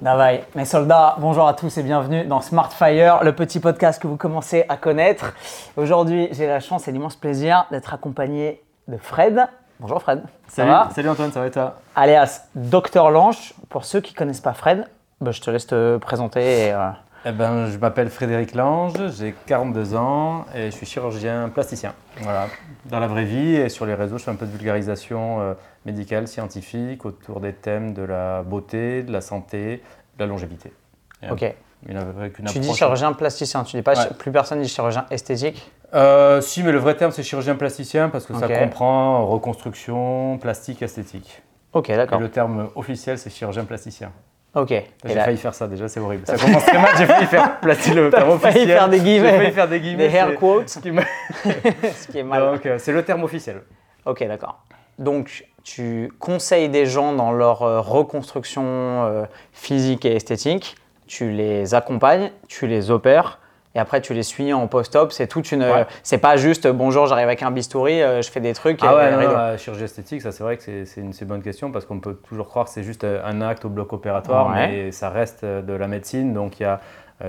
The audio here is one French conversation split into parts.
Davaï, mes soldats, bonjour à tous et bienvenue dans Smart Fire, le petit podcast que vous commencez à connaître. Aujourd'hui, j'ai la chance et l'immense plaisir d'être accompagné de Fred. Bonjour Fred. Ça Salut, va salut Antoine, ça va et toi? Alias Docteur Lanche. Pour ceux qui connaissent pas Fred, bah, je te laisse te présenter. et, euh, Eh ben, je m'appelle Frédéric Lange, j'ai 42 ans et je suis chirurgien plasticien. Voilà. Dans la vraie vie et sur les réseaux, je fais un peu de vulgarisation euh, médicale, scientifique autour des thèmes de la beauté, de la santé, de la longévité. Et ok. une- avec une Tu dis chirurgien plasticien, tu dis pas Ouais. plus personne dit chirurgien esthétique. Euh, Si, mais le vrai terme c'est chirurgien plasticien parce que ça comprend reconstruction, plastique, esthétique. Ok, Et d'accord. le terme officiel c'est chirurgien plasticien. Ok. Et J'ai là, failli faire ça déjà, c'est horrible. Ça commence très mal, j'ai failli faire placer le terme failli officiel. faire des guillemets. J'ai failli faire des guillemets. des quotes, ce qui me- ce qui est mal. Donc, euh, c'est le terme officiel. Ok, d'accord. Donc, tu conseilles des gens dans leur euh, reconstruction euh, physique et esthétique, tu les accompagnes, tu les opères, et après tu les suis en post-op. C'est toute une. Ouais. C'est pas juste bonjour, j'arrive avec un bistouri, euh, je fais des trucs. Ah et- ouais, non, la chirurgie esthétique, ça c'est vrai que c'est une bonne question parce qu'on peut toujours croire que c'est juste un acte au bloc opératoire, Ouais. mais ça reste de la médecine. Donc il y a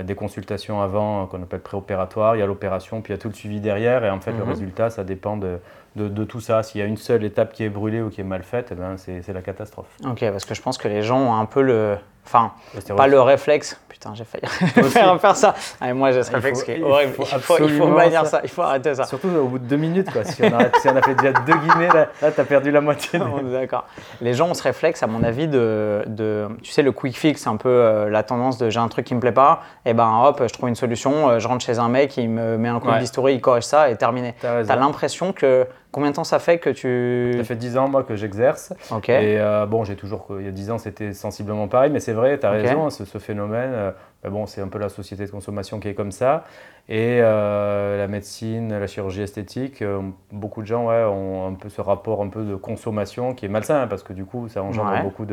des consultations avant qu'on appelle préopératoire, il y a l'opération, puis il y a tout le suivi derrière. Et en fait, le Mhm. résultat, ça dépend de, de, de tout ça. S'il y a une seule étape qui est brûlée ou qui est mal faite, eh ben, c'est la catastrophe. Ok, parce que je pense que les gens ont un peu le. Enfin, pas le réflexe. Putain, j'ai failli faire, faire ça. Moi, j'ai ce Il réflexe faut- qui est il horrible. faut Il faut, il faut absolument bannir ça. ça. il faut arrêter ça. Surtout au bout de deux minutes, quoi. Si on, arrête- si on a fait déjà deux guillemets, là, là tu as perdu la moitié. des- D'accord. Les gens ont ce réflexe, à mon avis, de, de- tu sais, le quick fix, un peu euh, la tendance de j'ai un truc qui me plaît pas, et ben hop, je trouve une solution, euh, je rentre chez un mec, il me met un coup de Ouais. bistouri, il corrige ça et terminé. T'as. T'as l'impression que combien de temps ça fait que tu. Ça fait 10 ans, moi, que j'exerce. Ok. Et euh, bon, j'ai toujours, il y a 10 ans, c'était sensiblement pareil, mais c'est vrai, tu as raison, ce, ce phénomène, euh, bah bon, c'est un peu la société de consommation qui est comme ça. Et euh, la médecine, la chirurgie esthétique, euh, beaucoup de gens ouais, ont un peu ce rapport un peu de consommation qui est malsain, hein, parce que du coup, ça engendre Ouais. beaucoup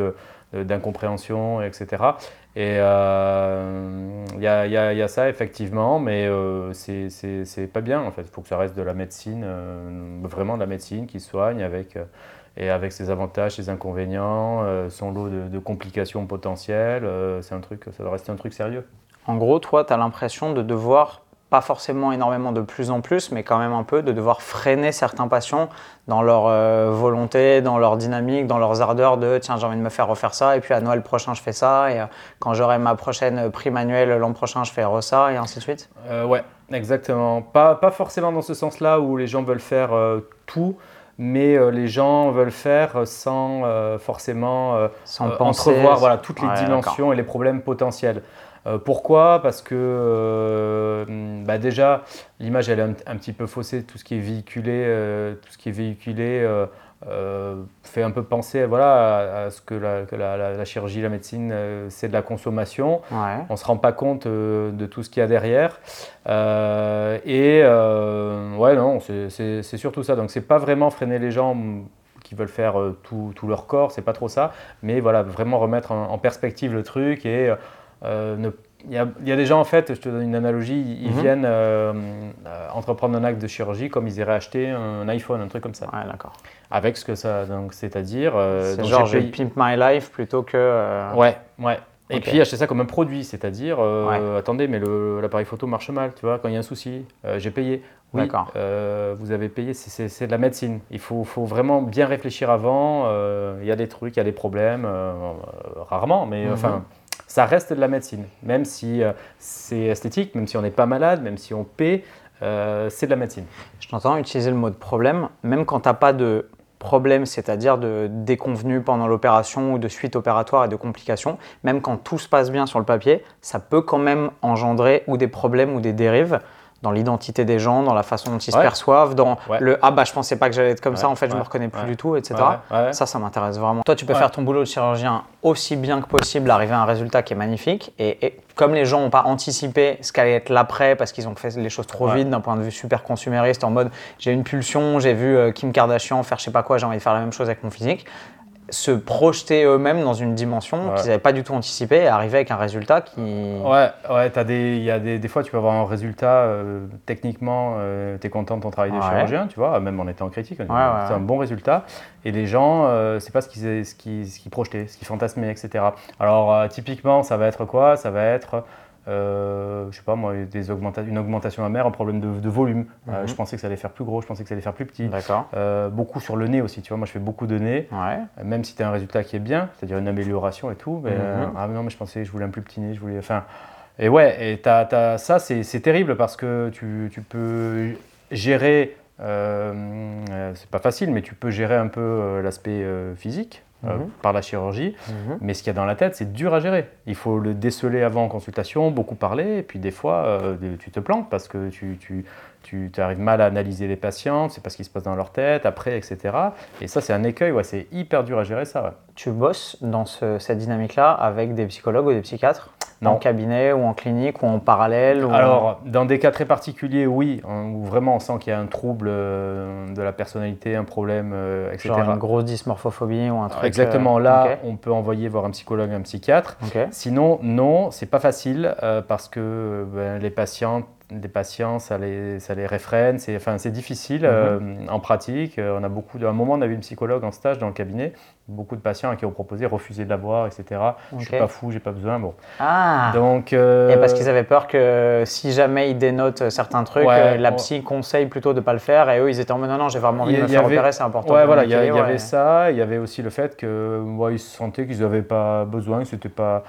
d'incompréhension, etc. Et euh, il y, a, y a- y a ça, effectivement, mais c'est- c'est c'est pas bien, en fait. Il faut que ça reste de la médecine, vraiment de la médecine qui soigne avec... et avec ses avantages, ses inconvénients, son lot de, de complications potentielles, c'est un truc, ça doit rester un truc sérieux. En gros, toi, tu as l'impression de devoir, pas forcément énormément de plus en plus, mais quand même un peu, de devoir freiner certains patients dans leur euh, volonté, dans leur dynamique, dans leurs ardeurs de tiens, j'ai envie de me faire refaire ça, et puis à Noël prochain, je fais ça, et euh, quand j'aurai ma prochaine prix manuelle l'an prochain, je fais ça, et ainsi de suite. Euh, ouais, exactement. Pas, pas forcément dans ce sens-là où les gens veulent faire euh, tout, mais les gens veulent faire sans forcément Sans penser. entrevoir voilà, toutes les Ouais, dimensions et les problèmes potentiels. Euh, pourquoi? Parce que euh, bah déjà, l'image elle est un, un petit peu faussée. Tout ce qui est véhiculé, euh, tout ce qui est véhiculé fait un peu penser voilà, à, à ce que la, que la- la- la chirurgie, la médecine, c'est de la consommation. Ouais. On ne se rend pas compte de tout ce qu'il y a derrière. Et ouais, non, c'est- surtout ça. Donc, c'est pas vraiment freiner les gens mm, qui veulent faire tout, tout leur corps, c'est pas trop ça. Mais voilà, vraiment remettre en, en perspective le truc. Et ne- il y, a, il y a des gens, en fait, je te donne une analogie, ils, Mhm. viennent euh, euh, entreprendre un acte de chirurgie comme ils iraient acheter un iPhone, un truc comme ça. Ouais, d'accord. Avec ce que ça, donc, c'est-à-dire. euh, C'est genre, j'ai je payé- pimp my life plutôt que. euh, Ouais, ouais. Et puis acheter ça comme un produit, c'est-à-dire, euh, attendez, mais l'appareil photo marche mal, tu vois, quand il y a un souci, euh, j'ai payé. Oui, D'accord. euh, vous avez payé, c'est- de la médecine. Il faut, faut vraiment bien réfléchir avant. euh, Il y a des trucs, il y a des problèmes, euh, euh, rarement, mais Mhm. enfin, ça reste de la médecine. Même si euh, c'est esthétique, même si on n'est pas malade, même si on paie, euh, c'est de la médecine. Je t'entends utiliser le mot de problème, même quand tu n'as pas de problème, c'est-à-dire de déconvenu pendant l'opération ou de suite opératoire et de complications, même quand tout se passe bien sur le papier, ça peut quand même engendrer ou des problèmes ou des dérives dans l'identité des gens, dans la façon dont ils se perçoivent, dans Ouais. le ah bah je pensais pas que j'allais être comme ça, en fait je me reconnais plus du tout, etc. Ça, ça m'intéresse vraiment. Toi, tu peux faire ton boulot de chirurgien aussi bien que possible, arriver à un résultat qui est magnifique. Et, et comme les gens n'ont pas anticipé ce qu'allait être l'après, parce qu'ils ont fait les choses trop vite d'un point de vue super consumériste, en mode j'ai une pulsion, j'ai vu euh, Kim Kardashian faire je sais pas quoi, j'ai envie de faire la même chose avec mon physique. Se projeter eux-mêmes dans une dimension Ouais. qu'ils n'avaient pas du tout anticipée et arriver avec un résultat qui. Ouais, ouais, t'as des, y a des, des fois tu peux avoir un résultat euh, techniquement, tu es content de ton travail de Ouais. chirurgien, tu vois, même en étant critique, Ouais, c'est un bon résultat. Et les gens, euh, c'est pas ce qu'ils ce qu'ils- ce qu'ils projetaient, ce qu'ils fantasmaient, etc. Alors euh, typiquement, ça va être quoi? Ça va être euh, je sais pas moi, des augmenta- une augmentation mammaire, un problème de, de volume. Euh, Mhm. je pensais que ça allait faire plus gros, je pensais que ça allait faire plus petit. Euh, beaucoup sur le nez aussi, tu vois. Moi, je fais beaucoup de nez, Ouais. euh, même si tu as un résultat qui est bien, c'est-à-dire une amélioration et tout. Mais, Mhm. ah non, mais je pensais je voulais un plus petit nez, je voulais. Enfin, et ouais, et t'as- t'as- ça, c'est terrible parce que tu, tu peux gérer. c'est pas facile, mais tu peux gérer un peu l'aspect physique euh, Mhm. par la chirurgie. Mhm. Mais ce qu'il y a dans la tête, c'est dur à gérer. Il faut le déceler avant en consultation, beaucoup parler, et puis des fois, euh, tu te plantes parce que tu, tu, tu arrives mal à analyser les patients, c'est pas ce qui se passe dans leur tête, après, etc. Et ça, c'est un écueil, ouais, c'est hyper dur à gérer ça. ouais. Tu bosses dans ce- cette dynamique-là avec des psychologues ou des psychiatres? En cabinet ou en clinique ou en parallèle ou Alors, dans des cas très particuliers, oui, où vraiment on sent qu'il y a un trouble euh, de la personnalité, un problème, euh, etc. Genre une grosse dysmorphophobie ou un truc. Exactement, euh, là, on peut envoyer voir un psychologue, un psychiatre. Sinon, non, c'est pas facile euh, parce que ben, les patients, les patients, ça les, ça les réfrène. C'est, enfin, difficile Mhm. euh, en pratique. Euh, On a beaucoup. De, à un moment, on avait une psychologue en stage dans le cabinet. Beaucoup de patients à qui ont proposé refusé de la voir, etc. Je suis pas fou, j'ai pas besoin. Bon. Ah Donc. euh, Et parce qu'ils avaient peur que si jamais ils dénotent certains trucs, Ouais, la on- psy conseille plutôt de pas le faire et eux ils étaient en mode non, non, j'ai vraiment envie de me faire avait- opérer, c'est important. Ouais, voilà, il y, avait ça. Il y avait aussi le fait que ouais, ils sentaient qu'ils n'avaient pas besoin, que c'était pas.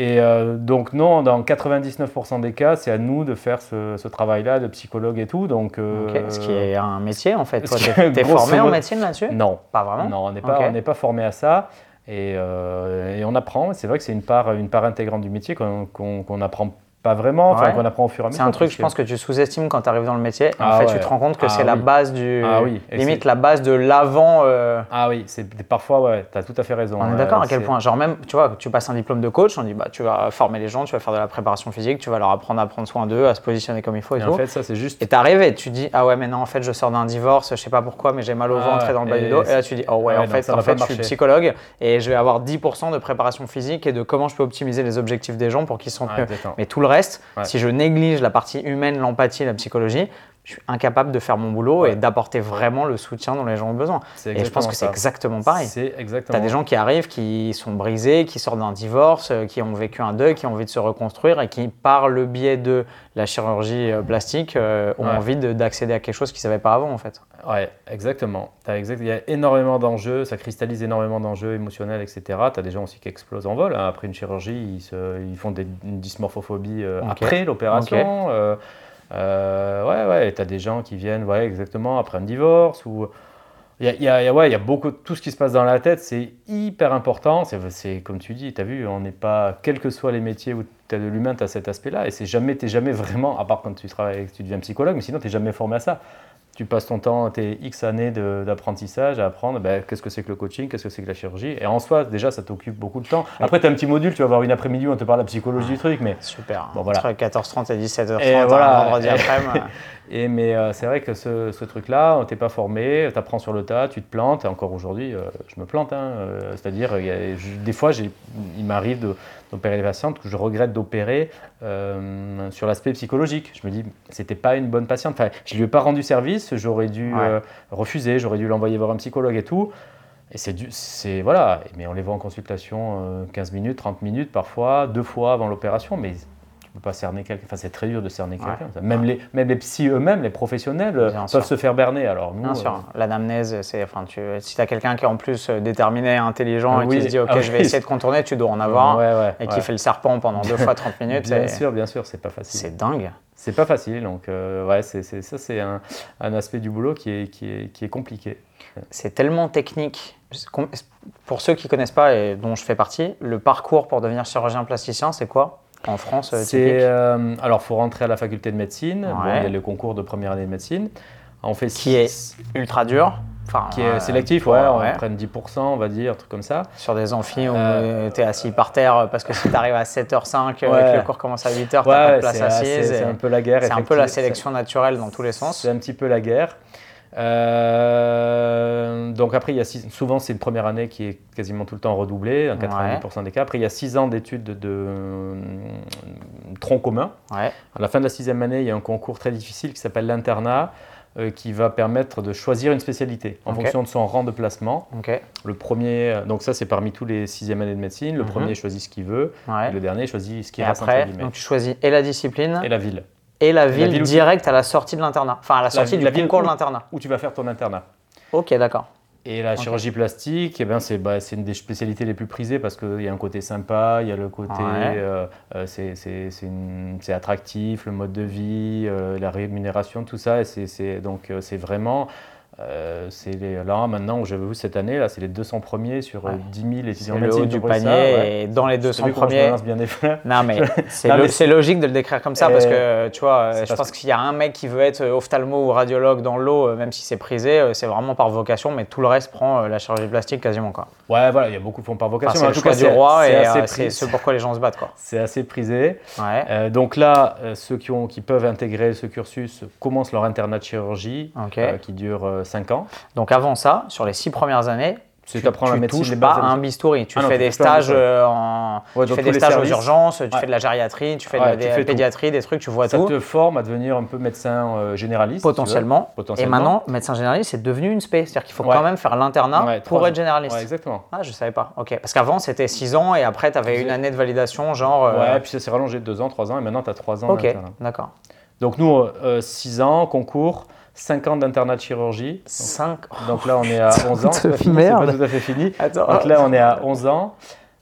Et euh, donc non, dans 99% des cas, c'est à nous de faire ce, ce travail-là de psychologue et tout. Donc euh, Ce qui est un métier en fait. t'es grosso formé en médecine là-dessus? Non, Pas vraiment? Non, on n'est pas, formé à ça. Et, euh, et on apprend. C'est vrai que c'est une part, une part intégrante du métier qu'on qu'on qu'on apprend pas vraiment, enfin Ouais. qu'on apprend au fur et à mesure. C'est un truc, je pense, que tu sous-estimes quand tu arrives dans le métier. Ah en fait, ouais. tu te rends compte que Ah c'est la base du. Ah oui, Limite la base de l'avant. euh, Ah oui, c'est parfois, ouais, tu as tout à fait raison. On est Euh, d'accord à quel point Genre même, tu vois, tu passes un diplôme de coach, on dit bah tu vas former les gens, tu vas faire de la préparation physique, tu vas leur apprendre à prendre soin d'eux, à se positionner comme il faut et, Et tout. en fait, ça, c'est juste. Et t'arrives et tu dis ah ouais mais non en fait je sors d'un divorce, je sais pas pourquoi mais j'ai mal au Ah ventre et dans le bas du dos. Et là tu dis oh ouais, Ah en fait, en fait je suis psychologue et je vais avoir 10% de préparation physique et de comment je peux optimiser les objectifs des gens pour qu'ils Ah, mieux. Mais tout le reste, Ouais. si je néglige la partie humaine, l'empathie, la psychologie, je suis incapable de faire mon boulot Ouais. et d'apporter vraiment le soutien dont les gens ont besoin. Et je pense que c'est exactement pareil. C'est Tu exactement. as des gens qui arrivent, qui sont brisés, qui sortent d'un divorce, euh, qui ont vécu un deuil, qui ont envie de se reconstruire et qui, par le biais de la chirurgie euh, plastique, euh, ont Ouais. envie de- d'accéder à quelque chose qu'ils savaient pas avant en fait. Ouais, exactement. T'as exact... Il y a énormément d'enjeux, ça cristallise énormément d'enjeux émotionnels, etc. Tu as des gens aussi qui explosent en vol. hein. Après une chirurgie, ils, se- ils font des... une dysmorphophobie euh, après l'opération. Euh, euh, ouais, ouais, tu as des gens qui viennent, ouais, exactement, après un divorce. Ou... Il y a, y a- y a- beaucoup, tout ce qui se passe dans la tête, c'est hyper important. C'est, comme tu dis, tu as vu, on n'est pas, quels que soient les métiers où tu as de l'humain, tu as cet aspect-là. Et c'est jamais, tu jamais vraiment, à part quand tu travailles, tu deviens psychologue, mais sinon, tu jamais formé à ça. Tu passes ton temps, tes X années d'apprentissage à apprendre ben, qu'est-ce que c'est que le coaching, qu'est-ce que c'est que la chirurgie? Et en soi, déjà, ça t'occupe beaucoup de temps. Après, tu as un petit module, tu vas avoir une après-midi où on te parle de la psychologie du truc, mais Super. Bon, voilà. Entre 14h30 et 17h30, Et un voilà. vendredi après-midi. Et mais euh, c'est vrai que ce, ce truc-là, t'es pas formé, tu apprends sur le tas, tu te plantes. Et encore aujourd'hui, euh, je me plante. hein, euh, C'est-à-dire, des fois, il m'arrive de- d'opérer les patientes que je regrette d'opérer sur l'aspect psychologique. Je me dis, c'était pas une bonne patiente. Enfin, je lui ai pas rendu service, j'aurais dû Ouais. refuser, j'aurais dû l'envoyer voir un psychologue et tout. Et c'est du, c'est voilà. Mais on les voit en consultation euh, 15 minutes, 30 minutes parfois, deux fois avant l'opération. Mais pas cerner quelqu'un. Enfin, c'est très dur de cerner quelqu'un. Même les, même les psys eux-mêmes, les professionnels, euh, Bien peuvent sûr. se faire berner. Alors nous, Bien euh, sûr, l'anamnèse, c'est, enfin, tu, si tu as quelqu'un qui est en plus euh, déterminé, intelligent Ah et oui, qui se dit ok, ah je vais essayer de contourner, tu dois en avoir, ouais, et qui fait le serpent pendant deux fois 30 minutes, Bien sûr, bien sûr, c'est pas facile. c'est dingue. C'est pas facile. Donc euh, ouais, c'est- ça c'est un, un aspect du boulot qui est, qui est, qui est compliqué. C'est tellement technique. Pour ceux qui connaissent pas et dont je fais partie, le parcours pour devenir chirurgien plasticien, c'est quoi? En France euh, C'est euh, alors faut rentrer à la faculté de médecine. Bon, Ouais. il y a le concours de première année de médecine. On fait Qui est ultra dur. Enfin, qui est euh, sélectif, ouais, on prenne 10%, on va dire, un truc comme ça. Sur des amphis où Euh, tu es assis par terre euh, parce que si tu arrives à 7h05 euh, Ouais. et que le cours commence à 8h, tu pas Ouais, de place assise. c'est un peu la guerre. C'est un peu la sélection naturelle dans tous les sens. C'est un petit peu la guerre. Euh, donc après, il y a six- souvent c'est une première année qui est quasiment tout le temps redoublée, dans 90% des cas. Après, il y a six ans d'études de, de, euh, tronc commun. Ouais. À la fin de la sixième année, il y a un concours très difficile qui s'appelle l'internat, euh, qui va permettre de choisir une spécialité en fonction de son rang de placement. Le premier, donc ça c'est parmi tous les sixième années de médecine. Le Mhm. premier choisit ce qu'il veut, Ouais. et le dernier choisit ce qui Et reste après, donc tu choisis et la discipline Et la ville, et la ville, ville où tu- direct à la sortie de l'internat. Enfin, à la sortie ville- du la concours où- de l'internat. où tu vas faire ton internat. Ok, d'accord. Et la chirurgie plastique, eh ben, c'est bah, une des spécialités les plus prisées parce qu'il y a un côté sympa, il y a le côté, Ouais. euh, euh, c'est- attractif, le mode de vie, euh, la rémunération, tout ça. Et c'est- c'est- donc euh, c'est vraiment, euh, c'est les- là maintenant, j'avais vu cette année, là, c'est les 200 premiers sur euh, Ouais. 10 000 C'est étudiants en le médecine. haut du panier ouais. et dans les T'as 200 vu comment je me premiers. bien Non, mais c'est lo- c'est logique de le décrire comme ça parce Et- que tu vois, c'est je parce pense qu'il y a un mec qui veut être ophtalmo ou radiologue dans l'eau, euh, même si c'est prisé, euh, c'est vraiment par vocation, mais tout le reste prend euh, la chirurgie plastique quasiment. Quoi. Ouais, voilà, il y a beaucoup qui font par Enfin, vocation. c'est le en tout choix cas, du c'est- roi c'est et euh, c'est pris- ce pourquoi les gens se battent. Quoi. C'est assez prisé. Ouais. Euh, donc là, euh, ceux qui, ont, qui peuvent intégrer ce cursus commencent leur internat de chirurgie euh, qui dure 5 ans. Donc avant ça, sur les six premières années, tu, t'apprends la tu médecine, touches les pas à un bistouri. Tu Ah non, fais tu des stages, euh, en, Ouais, tu fais des stages aux urgences, tu Ouais. fais de la gériatrie, tu fais de la pédiatrie, des trucs, tu vois Ça tout. te forme à devenir un peu médecin euh, généraliste. si. Potentiellement. Et maintenant, médecin généraliste, c'est devenu une spé. C'est-à-dire qu'il faut quand même faire l'internat pour être généraliste. Exactement. Ah, je savais pas. Ok. Parce qu'avant, c'était 6 ans et après, tu avais une année de validation, genre. euh, Ouais, puis ça s'est rallongé de 2 ans, 3 ans, et maintenant tu as 3 ans ok, d'accord. Donc nous, 6 ans, concours, 5 ans d'internat de chirurgie. 5 Donc là, on est à 11 ans. C'est pas fini, pas tout à fait fini. Attends. Donc là, on est à 11 ans.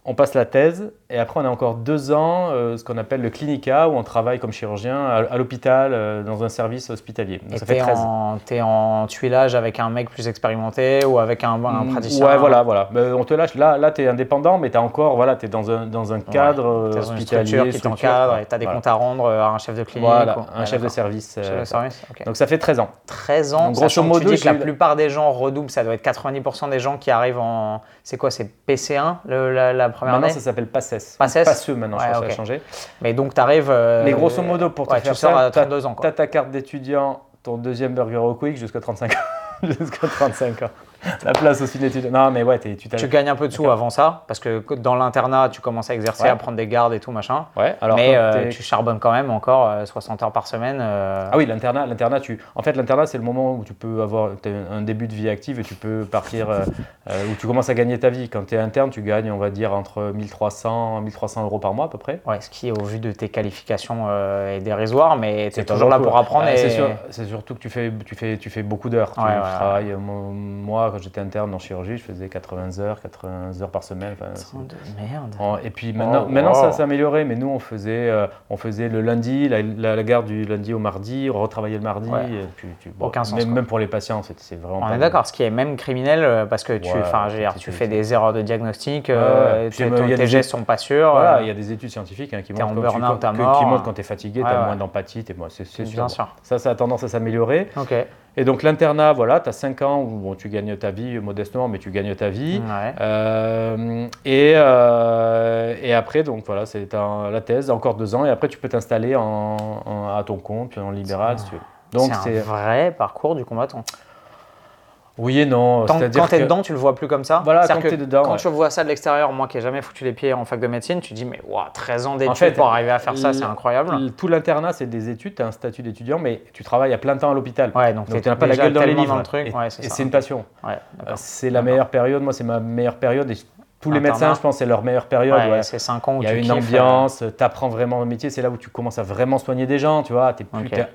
On passe la thèse et après on a encore deux ans, euh, ce qu'on appelle le clinica, où on travaille comme chirurgien à, à l'hôpital, euh, dans un service hospitalier. Donc Et ça fait t'es 13 en, t'es en tuilage avec un mec plus expérimenté ou avec un, un Mm, praticien Ouais, voilà, voilà. Mais on te lâche. Là, là tu es indépendant, mais tu encore, voilà, tu es dans un, dans un cadre euh, T'es dans une hospitalier. structure qui t'encadre quoi. et tu as des Voilà. comptes à rendre euh, à un chef de clinique. Voilà, ou- un Ouais, chef de service. Chef euh, de service. Donc ça fait 13 ans. 13 ans, Donc, grosso modo, tu dis que la plupart des gens redoublent, ça doit être 90% des gens qui arrivent en... C'est quoi, c'est PC1 le- la, la première Maintenant, année ça s'appelle PASSES Passeux maintenant, Ouais, je crois que ça a changé. Mais donc tu arrives... Mais grosso modo, pour te ouais, faire tu sors ça, à 32 ans. Tu as ta carte d'étudiant, ton deuxième burger au quick jusqu'à 35 ans. jusqu'à 35 ans. La place aussi d'étudiant. Non, mais ouais, tu gagnes un peu de sous avant ça, parce que dans l'internat, tu commences à exercer, Ouais. à prendre des gardes et tout, machin. Ouais, alors Mais euh, tu charbonnes quand même encore euh, 60 heures par semaine. euh, Ah oui, l'internat, l'internat, tu... en fait, l'internat, c'est le moment où tu peux avoir un début de vie active et tu peux partir, euh, euh, où tu commences à gagner ta vie. Quand tu es interne, tu gagnes, on va dire, entre 1300 1300 euros par mois à peu près. Ouais, ce qui, au vu de tes qualifications, euh, est dérisoire, mais tu es toujours là pour apprendre. Et... c'est, sûr- surtout que tu fais, tu fais, tu fais beaucoup d'heures. Tu, Ouais, tu travailles, euh, mo- moi, quand j'étais interne en chirurgie, je faisais 80 heures, 80 heures par semaine. enfin, de merde. En- Et puis maintenant, Oh, maintenant wow. ça s'est amélioré, mais nous on faisait, euh, on faisait le lundi, la, la, la garde du lundi au mardi, on retravaillait le mardi. Ouais. et puis, tu- Aucun sens, Même, pour les patients, c'est, vraiment On pas est d'accord, ce qui est même criminel euh, parce que tu, Ouais, enfin, je veux dire, c'est- tu fais des erreurs de diagnostic, euh, Ouais, puis tes, même, il y a tes des- gestes sont pas sûrs. Voilà, euh, il y a des études scientifiques hein, qui montrent, quand tu- burn-out quand- à que- mort. qui montrent quand tu es fatigué, tu as moins d'empathie, c'est, sûr. Ça, ça a tendance à s'améliorer. Ok. Et donc l'internat, voilà, tu as 5 ans où bon, tu gagnes ta vie modestement, mais tu gagnes ta vie. Ouais. Euh, et, euh, et après, donc voilà, c'est la thèse, encore deux ans, et après tu peux t'installer en, en- à ton compte, puis en libéral, si tu veux. Donc c'est un vrai parcours du combattant. Oui et non. Tant- quand t'es que- dedans, tu le vois plus comme ça. Voilà, quand que t'es dedans, Quand ouais. tu vois ça de l'extérieur, moi qui ai jamais foutu les pieds en fac de médecine, tu dis mais ouah, 13 ans d'études fait, pour arriver à faire ça, c'est incroyable. Tout l'internat, c'est des études, tu as un statut d'étudiant, mais tu travailles à plein temps à l'hôpital. Ouais, donc, tu n'as pas la gueule dans les livres. dans le truc. et ouais, c'est une passion. C'est la meilleure période, moi c'est ma meilleure période, et tous les médecins, je pense, c'est leur meilleure période. Ouais, ouais. c'est 5 ans où Il y a tu une kiffes, euh, ambiance, tu apprends vraiment le métier, c'est là où tu commences à vraiment soigner des gens, tu vois. Tu